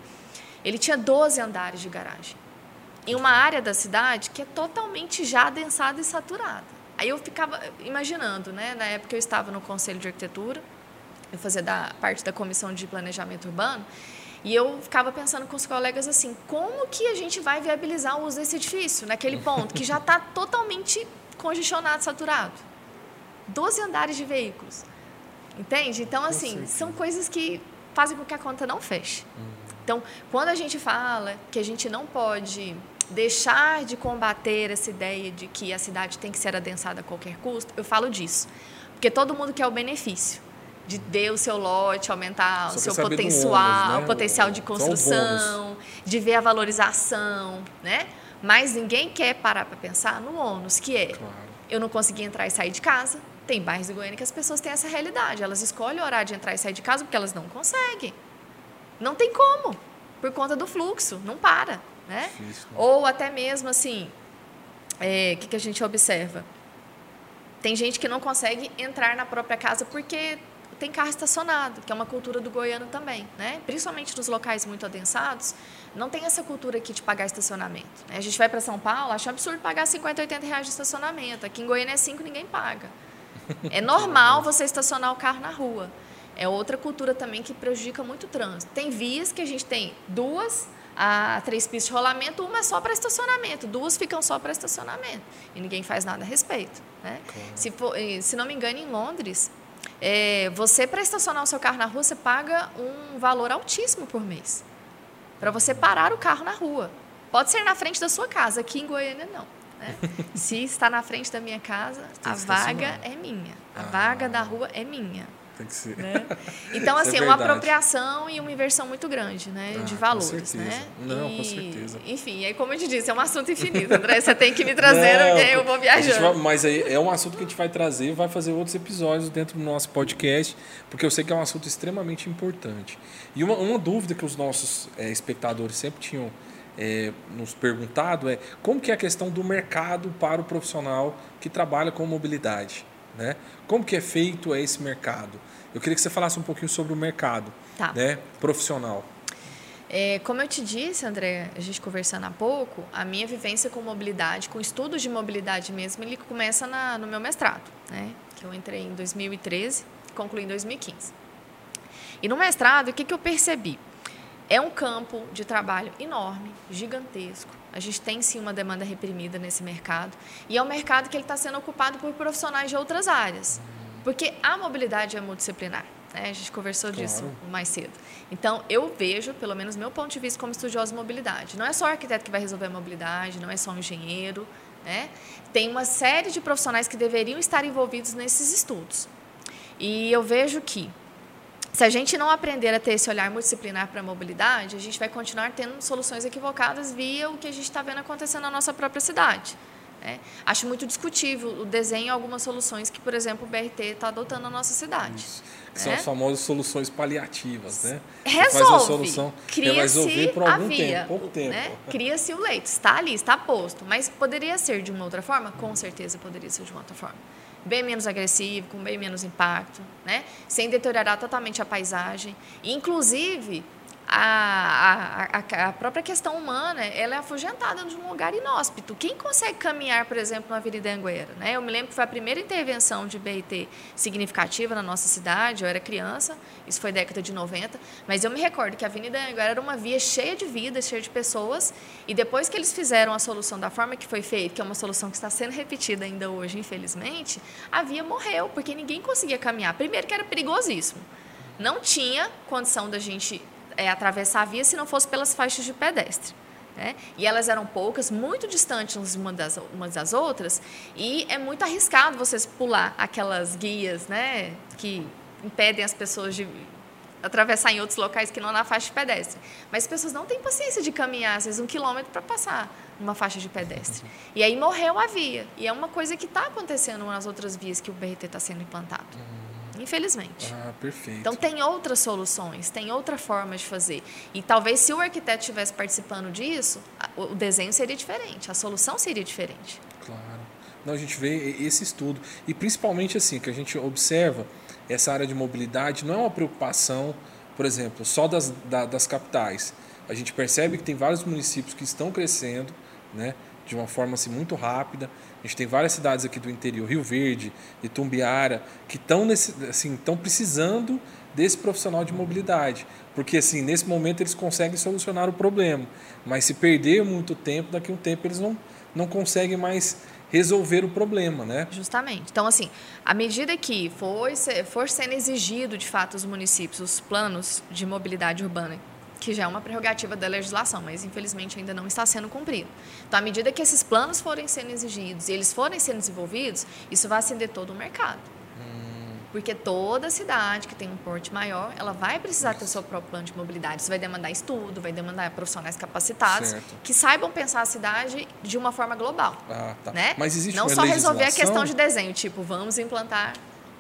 ele tinha 12 andares de garagem. Em uma área da cidade que é totalmente já adensada e saturada. Aí eu ficava imaginando, né? Na época eu estava no Conselho de Arquitetura, eu fazia da, parte da Comissão de Planejamento Urbano, e eu ficava pensando com os colegas assim, como que a gente vai viabilizar o uso desse edifício naquele ponto que já está totalmente congestionado, saturado? 12 andares de veículos. Entende? Então, assim, são coisas que fazem com que a conta não feche. Uhum. Então, quando a gente fala que a gente não pode deixar de combater essa ideia de que a cidade tem que ser adensada a qualquer custo, eu falo disso. Porque todo mundo quer o benefício de ter o seu lote, aumentar Só o seu potencial, ônus, né? o potencial de construção, de ver a valorização, né? Mas ninguém quer parar para pensar no ônus, que é claro. eu não consegui entrar e sair de casa, tem bairros de Goiânia que as pessoas têm essa realidade. Elas escolhem o horário de entrar e sair de casa porque elas não conseguem. Não tem como, por conta do fluxo, não para. Né? Difícil, né? Ou até mesmo assim, é, o que, que a gente observa? Tem gente que não consegue entrar na própria casa porque tem carro estacionado, que é uma cultura do goiano também, né? Principalmente nos locais muito adensados, não tem essa cultura aqui de pagar estacionamento. Né? A gente vai para São Paulo, acha absurdo pagar 50, 80 reais de estacionamento. Aqui em Goiânia é 5, ninguém paga. É (laughs) normal você estacionar o carro na rua. É outra cultura também que prejudica muito o trânsito. Tem vias que a gente tem duas a três pistas de rolamento, uma é só para estacionamento, duas ficam só para estacionamento. E ninguém faz nada a respeito. Né? Claro. Se, for, se não me engano, em Londres, é, você, para estacionar o seu carro na rua, você paga um valor altíssimo por mês. Para você parar o carro na rua. Pode ser na frente da sua casa, aqui em Goiânia não. Né? (laughs) Se está na frente da minha casa, a vaga é minha. A Ah. vaga da rua é minha. Tem que ser. Né? (laughs) Então, é assim, é uma apropriação e uma inversão muito grande, né? Ah, de com valores, né? Não, com E, certeza. Enfim, aí como eu te disse, é um assunto infinito, André. Você tem que me trazer, Não, porque eu vou gente vai- viajando. mas aí é um assunto que a gente vai trazer, vai fazer outros episódios dentro do nosso podcast, porque eu sei que é um assunto extremamente importante. E uma, uma dúvida que os nossos eh, espectadores sempre tinham eh, nos perguntado é como que é a questão do mercado para o profissional que trabalha com mobilidade, né? Como que é feito esse mercado? Eu queria que você falasse um pouquinho sobre o mercado, Tá. né, profissional. É, como eu te disse, André, a gente conversando há pouco, a minha vivência com mobilidade, com estudos de mobilidade mesmo, ele começa na- no meu mestrado, né? Que eu entrei em 2013, concluí em 2015. E no mestrado, o que, que eu percebi? É um campo de trabalho enorme, gigantesco. A gente tem sim uma demanda reprimida nesse mercado. E é um mercado que ele está sendo ocupado por profissionais de outras áreas. Porque a mobilidade é multidisciplinar. Né? A gente conversou disso Claro. mais cedo. Então, eu vejo, pelo menos meu ponto de vista como estudioso de mobilidade. Não é só o arquiteto que vai resolver a mobilidade, não é só o engenheiro. Né? Tem uma série de profissionais que deveriam estar envolvidos nesses estudos. E eu vejo que se a gente não aprender a ter esse olhar multidisciplinar para a mobilidade, a gente vai continuar tendo soluções equivocadas via o que a gente está vendo acontecendo na nossa própria cidade. né? Acho muito discutível o desenho algumas soluções que, por exemplo, o BRT está adotando na nossa cidade. Isso. Que são as famosas soluções paliativas, né? Você Resolve. faz uma solução resolver por algum via, tempo, pouco tempo. Né? Cria-se o leito. Está ali, está posto. Mas poderia ser de uma outra forma? Com certeza poderia ser de uma outra forma. Bem menos agressivo, com bem menos impacto, né? sem deteriorar totalmente a paisagem. Inclusive, a, a, a- própria questão humana ela é afugentada de um lugar inóspito. Quem consegue caminhar, por exemplo, na Avenida Anguera? Né? Eu me lembro que foi a primeira intervenção de BRT significativa na nossa cidade, eu era criança, isso foi década de 90, mas eu me recordo que a Avenida Anguera era uma via cheia de vida, cheia de pessoas, e depois que eles fizeram a solução da forma que foi feita, que é uma solução que está sendo repetida ainda hoje, infelizmente, a via morreu, porque ninguém conseguia caminhar. Primeiro que era perigosíssimo. Não tinha condição da gente é, atravessar a via se não fosse pelas faixas de pedestre. Né? E elas eram poucas, muito distantes uma das, umas das outras, e é muito arriscado vocês pular aquelas guias né, que impedem as pessoas de atravessar em outros locais que não na faixa de pedestre. Mas as pessoas não têm paciência de caminhar, às vezes, um quilômetro para passar numa faixa de pedestre. E aí morreu a via. E é uma coisa que está acontecendo nas outras vias que o BRT está sendo implantado. Infelizmente. Ah, perfeito. Então tem outras soluções, tem outra forma de fazer. E talvez se o arquiteto estivesse participando disso, o desenho seria diferente, a solução seria diferente. Claro. Não, a gente vê esse estudo. E principalmente assim, que a gente observa essa área de mobilidade não é uma preocupação, por exemplo, só das, da- das capitais. A gente percebe que tem vários municípios que estão crescendo, né? De uma forma assim, muito rápida. A gente tem várias cidades aqui do interior, Rio Verde, Itumbiara, que estão assim, estão precisando desse profissional de mobilidade, porque assim nesse momento eles conseguem solucionar o problema, mas se perder muito tempo, daqui a um tempo eles não, não conseguem mais resolver o problema, né? Justamente. Então, assim, à medida que for, for sendo exigido, de fato, os municípios, os planos de mobilidade urbana, que já é uma prerrogativa da legislação, mas infelizmente ainda não está sendo cumprido. Então, à medida que esses planos forem sendo exigidos e eles forem sendo desenvolvidos, isso vai acender todo o mercado. Porque toda cidade que tem um porte maior, ela vai precisar ter seu próprio plano de mobilidade. Isso vai demandar estudo, vai demandar profissionais capacitados Certo. que saibam pensar a cidade de uma forma global. Ah, tá. Né? Mas existe Não só resolver a legislação? questão de desenho, tipo, vamos implantar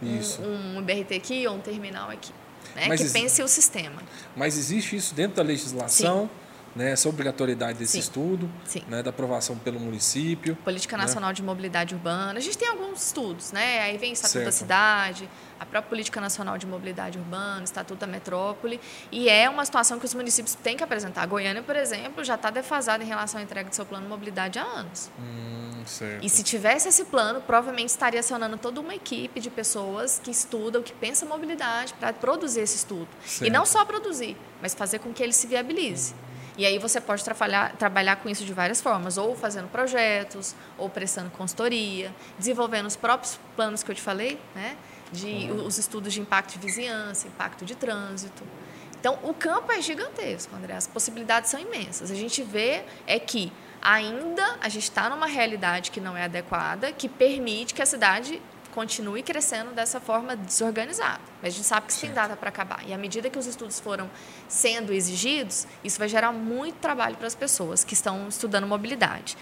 um- um, BRT aqui ou um terminal aqui. Né? Mas Que pense o sistema. Mas existe isso dentro da legislação né, essa obrigatoriedade desse Sim. estudo, Sim. né, da aprovação pelo município. Política né? Nacional de Mobilidade Urbana. A gente tem alguns estudos, né? Aí vem Estatuto da Certo. Cidade, a própria Política Nacional de Mobilidade Urbana, Estatuto da Metrópole. E é uma situação que os municípios têm que apresentar. A Goiânia, por exemplo, já está defasada em relação à entrega do seu plano de mobilidade há anos. Hum, certo. E se tivesse esse plano, provavelmente estaria acionando toda uma equipe de pessoas que estudam, que pensam mobilidade para produzir esse estudo. Certo. E não só produzir, mas fazer com que ele se viabilize. E aí você pode trabalhar, trabalhar com isso de várias formas, ou fazendo projetos, ou prestando consultoria, desenvolvendo os próprios planos que eu te falei, né? de os estudos de impacto de vizinhança, impacto de trânsito. Então, o campo é gigantesco, André. As possibilidades são imensas. A gente vê é que ainda a gente está numa realidade que não é adequada, que permite que a cidade continue crescendo dessa forma desorganizada. Mas a gente sabe que isso tem data para acabar. E à medida que os estudos foram sendo exigidos, isso vai gerar muito trabalho para as pessoas que estão estudando mobilidade.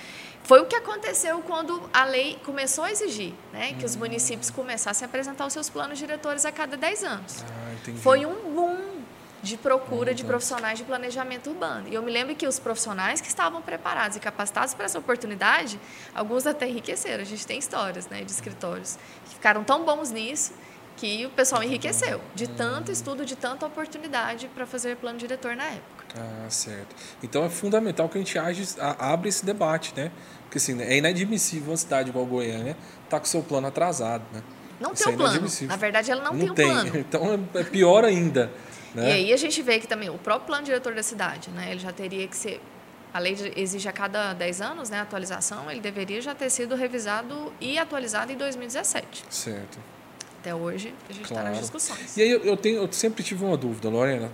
Foi o que aconteceu quando a lei começou a exigir né, que os municípios começassem a apresentar os seus planos diretores a cada 10 anos. Ah, entendi. Foi um boom de procura de Uhum. profissionais de planejamento urbano. E eu me lembro que os profissionais que estavam preparados e capacitados para essa oportunidade, alguns até enriqueceram. A gente tem histórias né, de escritórios que ficaram tão bons nisso que o pessoal enriqueceu de tanto estudo, de tanta oportunidade para fazer plano diretor na época. Ah, certo. Então é fundamental que a gente age, a- abra esse debate, né? Porque assim, é inadmissível uma cidade igual Goiânia estar com seu plano atrasado, né? Não Isso tem é um plano. Na verdade, ela não, tem um plano. (laughs) Então é é pior ainda. Né? E aí a gente vê que também o próprio plano diretor da cidade, né, ele já teria que ser a lei exige a cada 10 anos, né, a atualização, ele deveria já ter sido revisado e atualizado em 2017. Certo. Até hoje a gente está Claro. nas discussões. E aí eu, eu tenho, eu sempre tive uma dúvida, Lorena,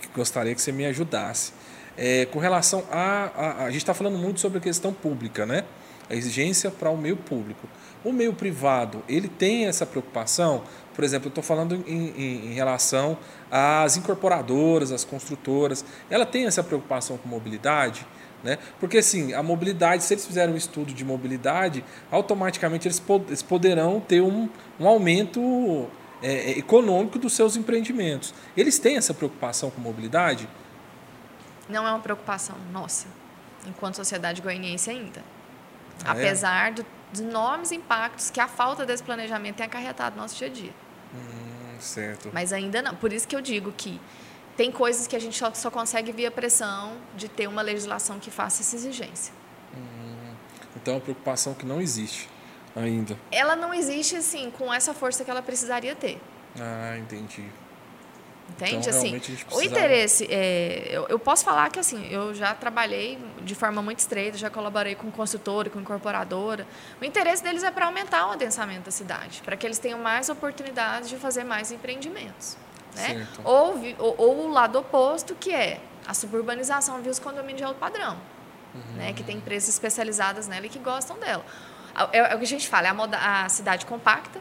que gostaria que você me ajudasse. É, com relação a, a. A gente está falando muito sobre a questão pública, né? A exigência para o meio público. O meio privado, ele tem essa preocupação? Por exemplo, eu estou falando em, em- em relação às incorporadoras, às construtoras. Ela tem essa preocupação com mobilidade? Né? Porque, assim, a mobilidade, se eles fizerem um estudo de mobilidade, automaticamente eles, po- eles poderão ter um, um aumento é, é, econômico dos seus empreendimentos. Eles têm essa preocupação com mobilidade? Não é uma preocupação nossa, enquanto sociedade goianiense ainda. Ah, é? Apesar do- dos enormes impactos que a falta desse planejamento tem acarretado no nosso dia a dia. Hum, certo. Mas ainda não. Por isso que eu digo que tem coisas que a gente só, só consegue via pressão de ter uma legislação que faça essa exigência. Então é uma preocupação que não existe ainda. Ela não existe assim com essa força que ela precisaria ter. Ah, entendi. Entende? Então, assim, realmente, a gente o precisava- interesse, é, eu, eu posso falar que assim, eu já trabalhei de forma muito estreita, já colaborei com consultora, com incorporadora. O interesse deles é para aumentar o adensamento da cidade, para que eles tenham mais oportunidades de fazer mais empreendimentos. Né? Ou, ou, ou o lado oposto, que é a suburbanização via os condomínios de alto padrão, né? que tem empresas especializadas nela e que gostam dela. É, é o que a gente fala, é a, moda- a cidade compacta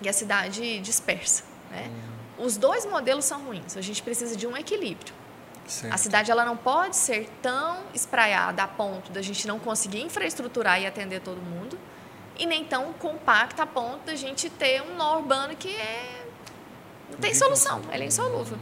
e a cidade dispersa. Né? Os dois modelos são ruins, a gente precisa de um equilíbrio. certo. A cidade ela não pode ser tão espraiada a ponto da gente não conseguir infraestruturar e atender todo mundo, e nem tão compacta a ponto da gente ter um nó urbano que é... não tem solução, ele é insolúvel.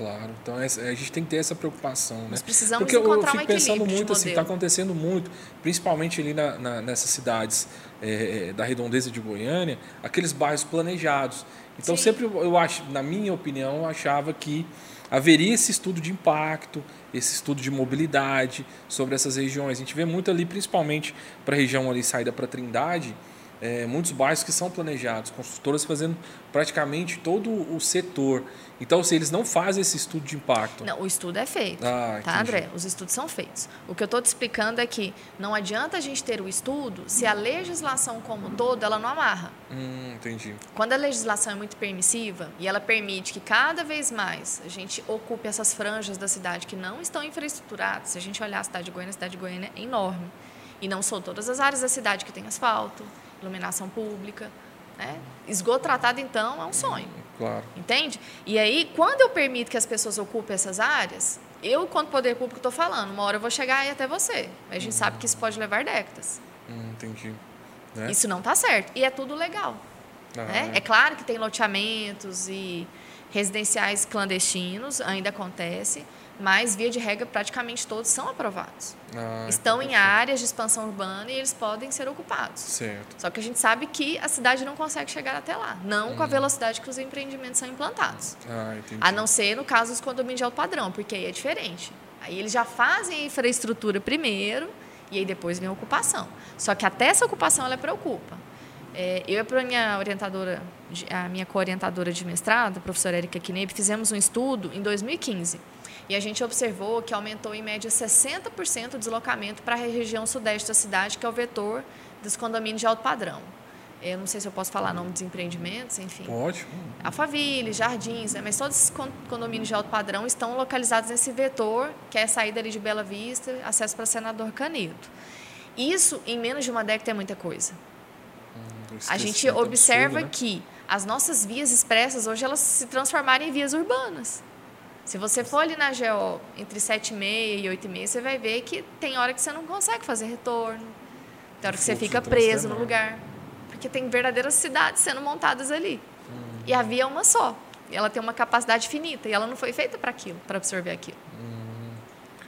Claro. Então essa- a gente tem que ter essa preocupação, né? Nós precisamos Porque eu- eu encontrar um fico pensando muito assim, está acontecendo muito, principalmente ali na, na- nessas cidades é, é, da redondeza de Goiânia, aqueles bairros planejados. Então Sim. sempre eu acho, na minha opinião, eu achava que haveria esse estudo de impacto, esse estudo de mobilidade sobre essas regiões. A gente vê muito ali, principalmente para a região ali saída para Trindade, é, muitos bairros que são planejados, construtoras fazendo praticamente todo o setor. Então, se eles não fazem esse estudo de impacto, Não, o estudo é feito, Ah, tá, entendi. André? Os estudos são feitos. O que eu estou te explicando é que não adianta a gente ter o estudo se a legislação como um todo ela não amarra. Hum, entendi. Quando a legislação é muito permissiva e ela permite que cada vez mais a gente ocupe essas franjas da cidade que não estão infraestruturadas, se a gente olhar a cidade de Goiânia, a cidade de Goiânia é enorme. E não são todas as áreas da cidade que tem asfalto, iluminação pública. Né? Esgoto tratado, então, é um sonho. Claro. Entende? E aí, quando eu permito que as pessoas ocupem essas áreas, eu, quanto poder público, estou falando, uma hora eu vou chegar aí até você. Mas a gente sabe que isso pode levar décadas. Hum, entendi. Né? Isso não está certo. E é tudo legal. Ah, né? é. É claro que tem loteamentos e Residenciais clandestinos ainda acontece, mas via de regra praticamente todos são aprovados. Ah, Estão em áreas de expansão urbana e eles podem ser ocupados. Certo. Só que a gente sabe que a cidade não consegue chegar até lá, não hum. com a uhum. velocidade que os empreendimentos são implantados. Ah, a não ser no caso dos condomínios de alto padrão, porque aí é diferente. Aí eles já fazem a infraestrutura primeiro e aí depois vem a ocupação. Só que até essa ocupação ela preocupa. É, eu e a minha orientadora, a minha co-orientadora de mestrado, a professora Erika Kneb, fizemos um estudo em 2015 e a gente observou que aumentou em média 60% o deslocamento para a região sudeste da cidade, que é o vetor dos condomínios de alto padrão. Eu não sei se eu posso falar nome dos empreendimentos, enfim. Pode. Alphaville, Jardins, né? mas todos esses condomínios de alto padrão estão localizados nesse vetor, que é a saída ali de Bela Vista, acesso para Senador Canedo. Isso, em menos de uma década, é muita coisa. Hum, a gente observa absurdo, né? que as nossas vias expressas, hoje, elas se transformaram em vias urbanas. Se você for ali na GO entre 7 e meia e 8 e meia, você vai ver que tem hora que você não consegue fazer retorno. Tem hora que você fica preso no lugar. Porque tem verdadeiras cidades sendo montadas ali. Hum. E a via é uma só. E ela tem uma capacidade finita. E ela não foi feita para aquilo, para absorver aquilo. Hum.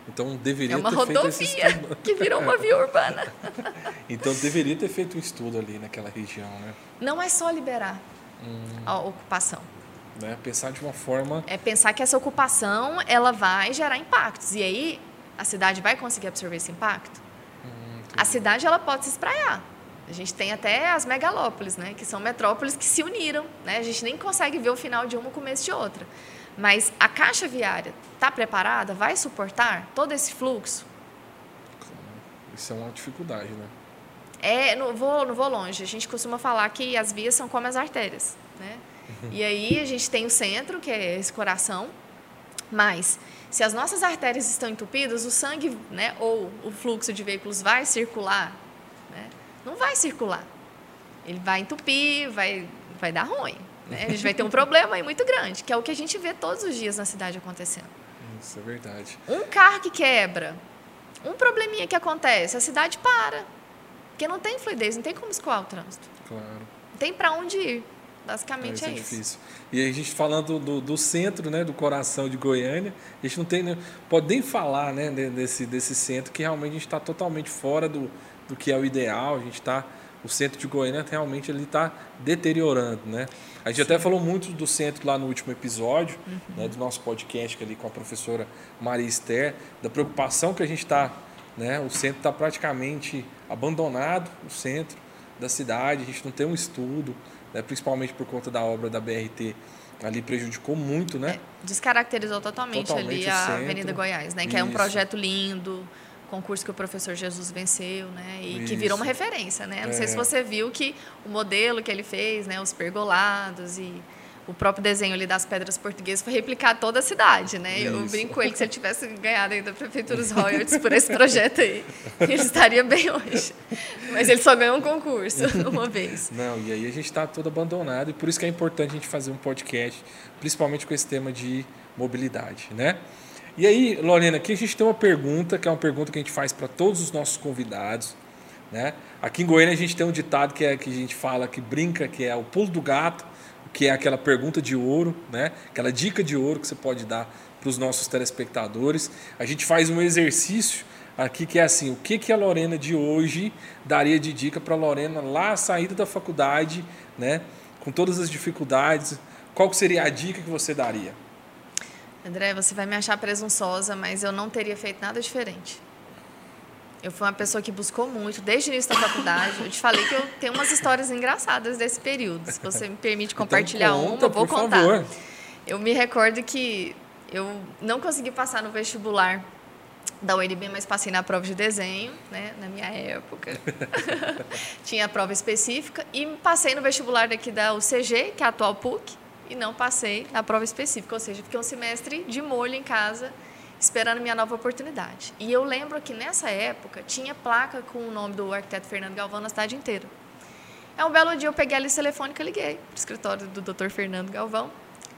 Então deveria é uma ter rodovia (laughs) que virou uma via urbana. (laughs) então deveria ter feito um estudo ali naquela região, né? Não é só liberar hum. a ocupação. Né? Pensar de uma forma. É pensar que essa ocupação ela vai gerar impactos. E aí a cidade vai conseguir absorver esse impacto? Hum, a cidade ela pode se espraiar. A gente tem até as megalópolis, né? que são metrópoles que se uniram. Né? A gente nem consegue ver o final de uma o começo de outra. Mas a caixa viária está preparada? Vai suportar todo esse fluxo? Isso é uma dificuldade, né? É, não vou, não vou longe. A gente costuma falar que as vias são como as artérias. Né? E aí a gente tem o centro, que é esse coração, mas se as nossas artérias estão entupidas, o sangue, né, ou o fluxo de veículos vai circular? Né? Não vai circular. Ele vai entupir, vai, vai dar ruim. Né? A gente vai ter um problema aí muito grande, que é o que a gente vê todos os dias na cidade acontecendo. Isso é verdade. Um carro que quebra, um probleminha que acontece, a cidade para. Porque não tem fluidez, não tem como escoar o trânsito. Claro. Não tem para onde ir. Basicamente é, é isso. Difícil. E aí a gente falando do, do, centro, né, do coração de Goiânia, a gente não tem, né, pode nem falar né, desse, desse centro, que realmente a gente está totalmente fora do, do que é o ideal, a gente está, o centro de Goiânia realmente ele está deteriorando, né? A gente Sim. até falou muito do centro lá no último episódio, uhum. né, do nosso podcast ali com a professora Maria Esther, da preocupação que a gente está, né, o centro está praticamente abandonado, o centro da cidade, a gente não tem um estudo, né, principalmente por conta da obra da BRT ali prejudicou muito, né? É, descaracterizou totalmente, totalmente ali a. Avenida Goiás, né? Que Isso. é um projeto lindo, concurso que o professor Jesus venceu, né? E Isso. que virou uma referência, né? Não é. sei se você viu que o modelo que ele fez, né? Os pergolados e o próprio desenho ali das pedras portuguesas foi replicar toda a cidade, né? Isso. Eu brinco com ele que se ele tivesse ganhado aí da prefeitura os royalties por esse projeto aí, (laughs) ele estaria bem hoje. Mas ele só ganhou um concurso (laughs) uma vez. Não, e aí a gente está todo abandonado e por isso que é importante a gente fazer um podcast, principalmente com esse tema de mobilidade, né? E aí, Lorena, aqui a gente tem uma pergunta, que é uma pergunta que a gente faz para todos os nossos convidados, né? Aqui em Goiânia a gente tem um ditado que é que a gente fala que brinca que é o pulo do gato que é aquela pergunta de ouro, né? aquela dica de ouro que você pode dar para os nossos telespectadores. A gente faz um exercício aqui que é assim: o que, que a Lorena de hoje daria de dica para a Lorena lá saída da faculdade, né? com todas as dificuldades? Qual seria a dica que você daria? André, você vai me achar presunçosa, mas eu não teria feito nada diferente. Eu fui uma pessoa que buscou muito desde o início da faculdade. Eu te falei que eu tenho umas histórias engraçadas desse período. Se você me permite então compartilhar então conta, uma, eu vou contar. Favor. Eu me recordo que eu não consegui passar no vestibular da UNB, mas passei na prova de desenho, né, na minha época. (laughs) Tinha a prova específica e passei no vestibular daqui da UCG, que é a atual PUC, e não passei na prova específica, ou seja, fiquei um semestre de molho em casa esperando minha nova oportunidade. E eu lembro que nessa época tinha placa com o nome do arquiteto Fernando Galvão na cidade inteira. É um belo dia eu peguei a lista telefônica e liguei para o escritório do Dr. Fernando Galvão,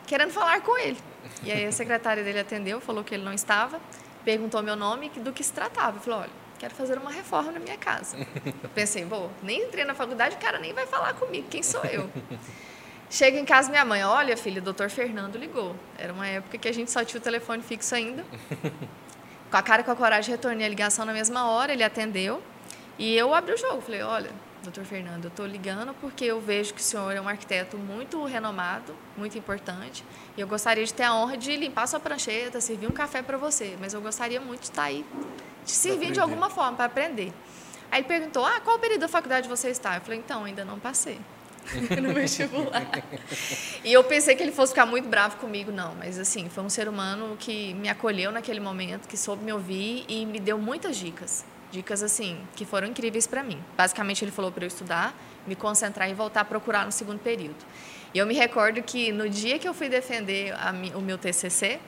querendo falar com ele. E aí a secretária dele atendeu, falou que ele não estava, perguntou meu nome e do que se tratava. Eu falei, olha, quero fazer uma reforma na minha casa. Eu (laughs) pensei, bom, nem entrei na faculdade, o cara nem vai falar comigo, quem sou eu? (laughs) Chega em casa minha mãe, olha, filha, o doutor Fernando ligou. Era uma época que a gente só tinha o telefone fixo ainda. (laughs) com a cara e com a coragem, retornei a ligação na mesma hora, ele atendeu. E eu abri o jogo, falei, olha, doutor Fernando, eu estou ligando porque eu vejo que o senhor é um arquiteto muito renomado, muito importante, e eu gostaria de ter a honra de limpar sua prancheta, servir um café para você, mas eu gostaria muito de estar tá aí, de servir de alguma forma, para aprender. Aí ele perguntou, ah, qual período da faculdade você está? Eu falei, então, ainda não passei. (laughs) no vestibular. e eu pensei que ele fosse ficar muito bravo comigo, não, mas assim, foi um ser humano que me acolheu naquele momento, que soube me ouvir e me deu muitas dicas. Dicas assim, que foram incríveis para mim. Basicamente ele falou para eu estudar, me concentrar e voltar a procurar no segundo período. E eu me recordo que no dia que eu fui defender a, o meu TCC,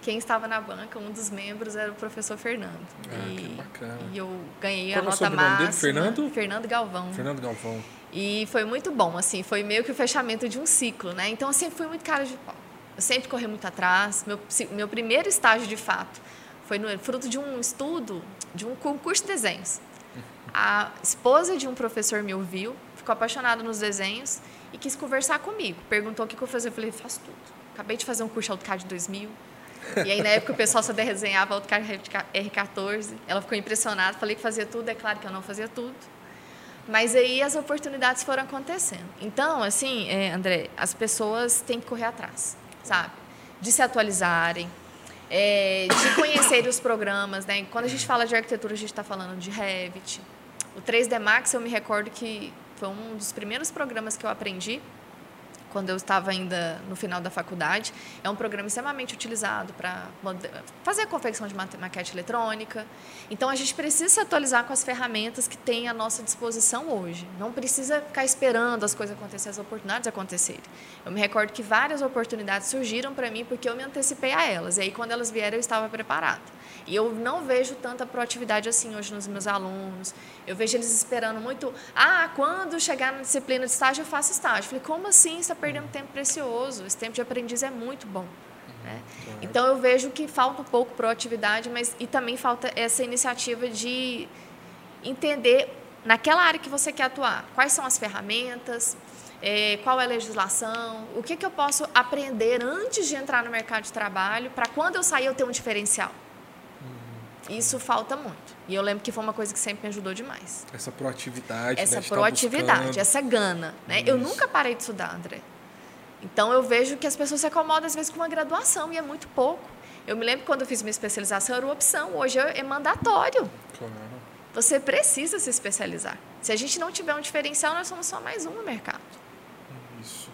quem estava na banca, um dos membros era o professor Fernando. Ah, e, que bacana. E eu ganhei Qual a nota máxima. Dele? Fernando? Fernando Galvão. Fernando Galvão. E foi muito bom, assim, foi meio que o fechamento de um ciclo, né? Então, eu sempre fui muito cara de pau. Eu sempre corri muito atrás. Meu, meu primeiro estágio, de fato, foi no, fruto de um estudo, de um concurso de desenhos. A esposa de um professor me ouviu, ficou apaixonada nos desenhos e quis conversar comigo. Perguntou o que eu fazia. Eu falei, faço tudo. Acabei de fazer um curso AutoCAD 2000. E aí, na época, o pessoal só desenhava AutoCAD R14. Ela ficou impressionada. Falei que fazia tudo. É claro que eu não fazia tudo. Mas aí as oportunidades foram acontecendo. Então, assim, é, André, as pessoas têm que correr atrás, sabe? De se atualizarem, é, de conhecer os programas. Né? Quando a gente fala de arquitetura, a gente está falando de Revit. O 3D Max, eu me recordo que foi um dos primeiros programas que eu aprendi quando eu estava ainda no final da faculdade. É um programa extremamente utilizado para fazer a confecção de maquete eletrônica. Então, a gente precisa se atualizar com as ferramentas que tem à nossa disposição hoje. Não precisa ficar esperando as coisas acontecerem, as oportunidades acontecerem. Eu me recordo que várias oportunidades surgiram para mim porque eu me antecipei a elas. E aí, quando elas vieram, eu estava preparada. E eu não vejo tanta proatividade assim hoje nos meus alunos. Eu vejo eles esperando muito. Ah, quando chegar na disciplina de estágio, eu faço estágio. Eu falei, como assim? Você está perdendo tempo precioso. Esse tempo de aprendiz é muito bom. Né? Então eu vejo que falta um pouco proatividade, mas e também falta essa iniciativa de entender naquela área que você quer atuar, quais são as ferramentas, é, qual é a legislação, o que, que eu posso aprender antes de entrar no mercado de trabalho, para quando eu sair eu ter um diferencial. Isso falta muito. E eu lembro que foi uma coisa que sempre me ajudou demais. Essa proatividade. Essa né, proatividade, essa gana. Né? Eu nunca parei de estudar, André. Então eu vejo que as pessoas se acomodam às vezes com uma graduação e é muito pouco. Eu me lembro quando eu fiz minha especialização era uma opção, hoje é mandatório. Claro. Você precisa se especializar. Se a gente não tiver um diferencial, nós somos só mais um no mercado. Isso.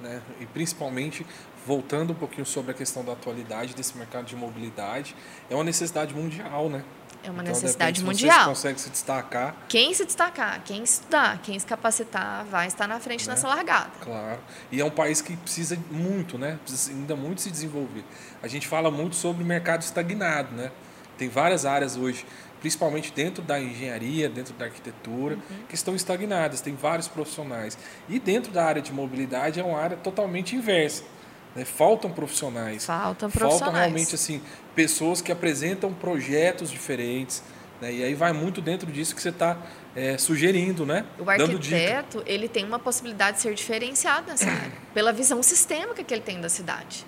Né? E principalmente voltando um pouquinho sobre a questão da atualidade desse mercado de mobilidade, é uma necessidade mundial, né? É uma então, necessidade mundial. Você consegue se destacar. Quem se destacar, quem estudar, quem se capacitar, vai estar na frente né? nessa largada. Claro. E é um país que precisa muito, né? Precisa ainda muito se desenvolver. A gente fala muito sobre mercado estagnado, né? Tem várias áreas hoje, principalmente dentro da engenharia, dentro da arquitetura, uhum. que estão estagnadas. Tem vários profissionais. E dentro da área de mobilidade é uma área totalmente inversa né? Faltam profissionais. Faltam profissionais. Faltam realmente assim, pessoas que apresentam projetos diferentes. Né? E aí vai muito dentro disso que você está é, sugerindo, né? O arquiteto ele tem uma possibilidade de ser diferenciado nessa área, (clears throat) pela visão sistêmica que ele tem da cidade.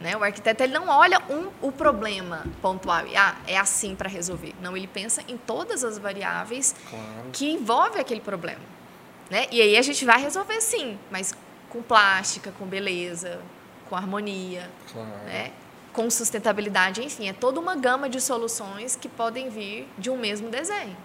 Né? O arquiteto ele não olha um, o problema pontual e ah, é assim para resolver. Não, ele pensa em todas as variáveis claro. que envolvem aquele problema. Né? E aí a gente vai resolver sim, mas com plástica, com beleza, com harmonia, claro. né? com sustentabilidade, enfim, é toda uma gama de soluções que podem vir de um mesmo desenho.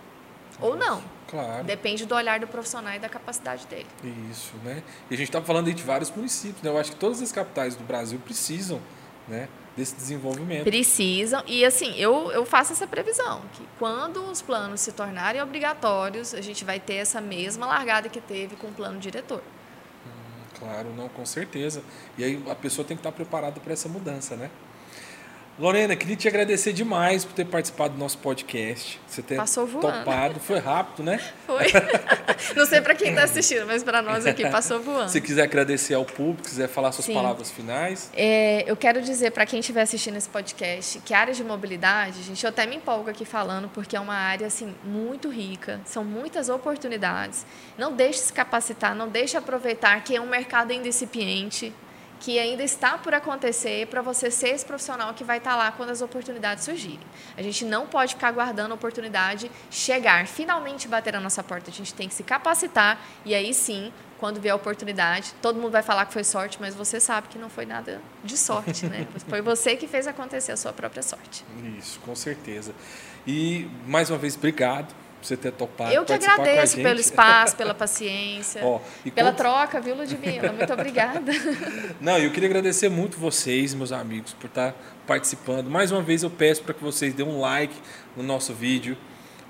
Ou não. Claro. Depende do olhar do profissional e da capacidade dele. Isso, né? E a gente está falando aí de vários municípios, né? Eu acho que todas as capitais do Brasil precisam, né? Desse desenvolvimento. Precisam. E assim, eu, eu faço essa previsão, que quando os planos se tornarem obrigatórios, a gente vai ter essa mesma largada que teve com o plano diretor. Claro, não, com certeza. E aí a pessoa tem que estar preparada para essa mudança, né? Lorena, queria te agradecer demais por ter participado do nosso podcast. Você ter passou voando. topado. Foi rápido, né? Foi. (laughs) Não sei para quem está assistindo, mas para nós aqui passou voando. Se quiser agradecer ao público, quiser falar suas Sim. palavras finais. É, eu quero dizer para quem estiver assistindo esse podcast que a área de mobilidade, gente, eu até me empolgo aqui falando, porque é uma área assim, muito rica, são muitas oportunidades. Não deixe se capacitar, não deixe aproveitar que é um mercado ainda incipiente que ainda está por acontecer para você ser esse profissional que vai estar tá lá quando as oportunidades surgirem. A gente não pode ficar aguardando a oportunidade chegar, finalmente bater na nossa porta. A gente tem que se capacitar e aí sim, quando vier a oportunidade, todo mundo vai falar que foi sorte, mas você sabe que não foi nada de sorte, né? (laughs) Foi você que fez acontecer a sua própria sorte. Isso, com certeza. E mais uma vez, obrigado você ter topado. Eu que agradeço pelo (laughs) espaço, pela paciência, oh, pela troca, viu, Ludmila? Muito obrigada. (laughs) Não, eu queria agradecer muito vocês, meus amigos, por estar participando. Mais uma vez eu peço para que vocês dêem um like no nosso vídeo,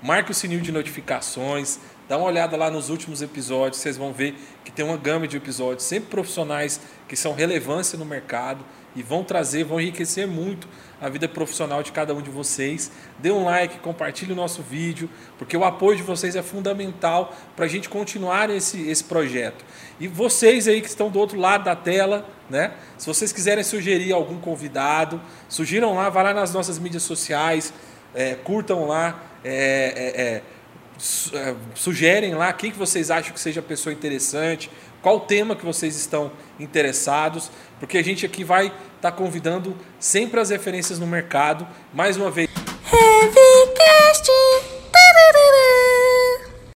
marque o sininho de notificações, dá uma olhada lá nos últimos episódios, vocês vão ver que tem uma gama de episódios, sempre profissionais que são relevância no mercado e vão trazer, vão enriquecer muito a vida profissional de cada um de vocês. Dê um like, compartilhe o nosso vídeo, porque o apoio de vocês é fundamental para a gente continuar esse, esse projeto. E vocês aí que estão do outro lado da tela, né? Se vocês quiserem sugerir algum convidado, sugiram lá, vá lá nas nossas mídias sociais, é, curtam lá, é, é, é sugerem lá quem que vocês acham que seja a pessoa interessante, qual tema que vocês estão interessados, porque a gente aqui vai estar tá convidando sempre as referências no mercado. Mais uma vez.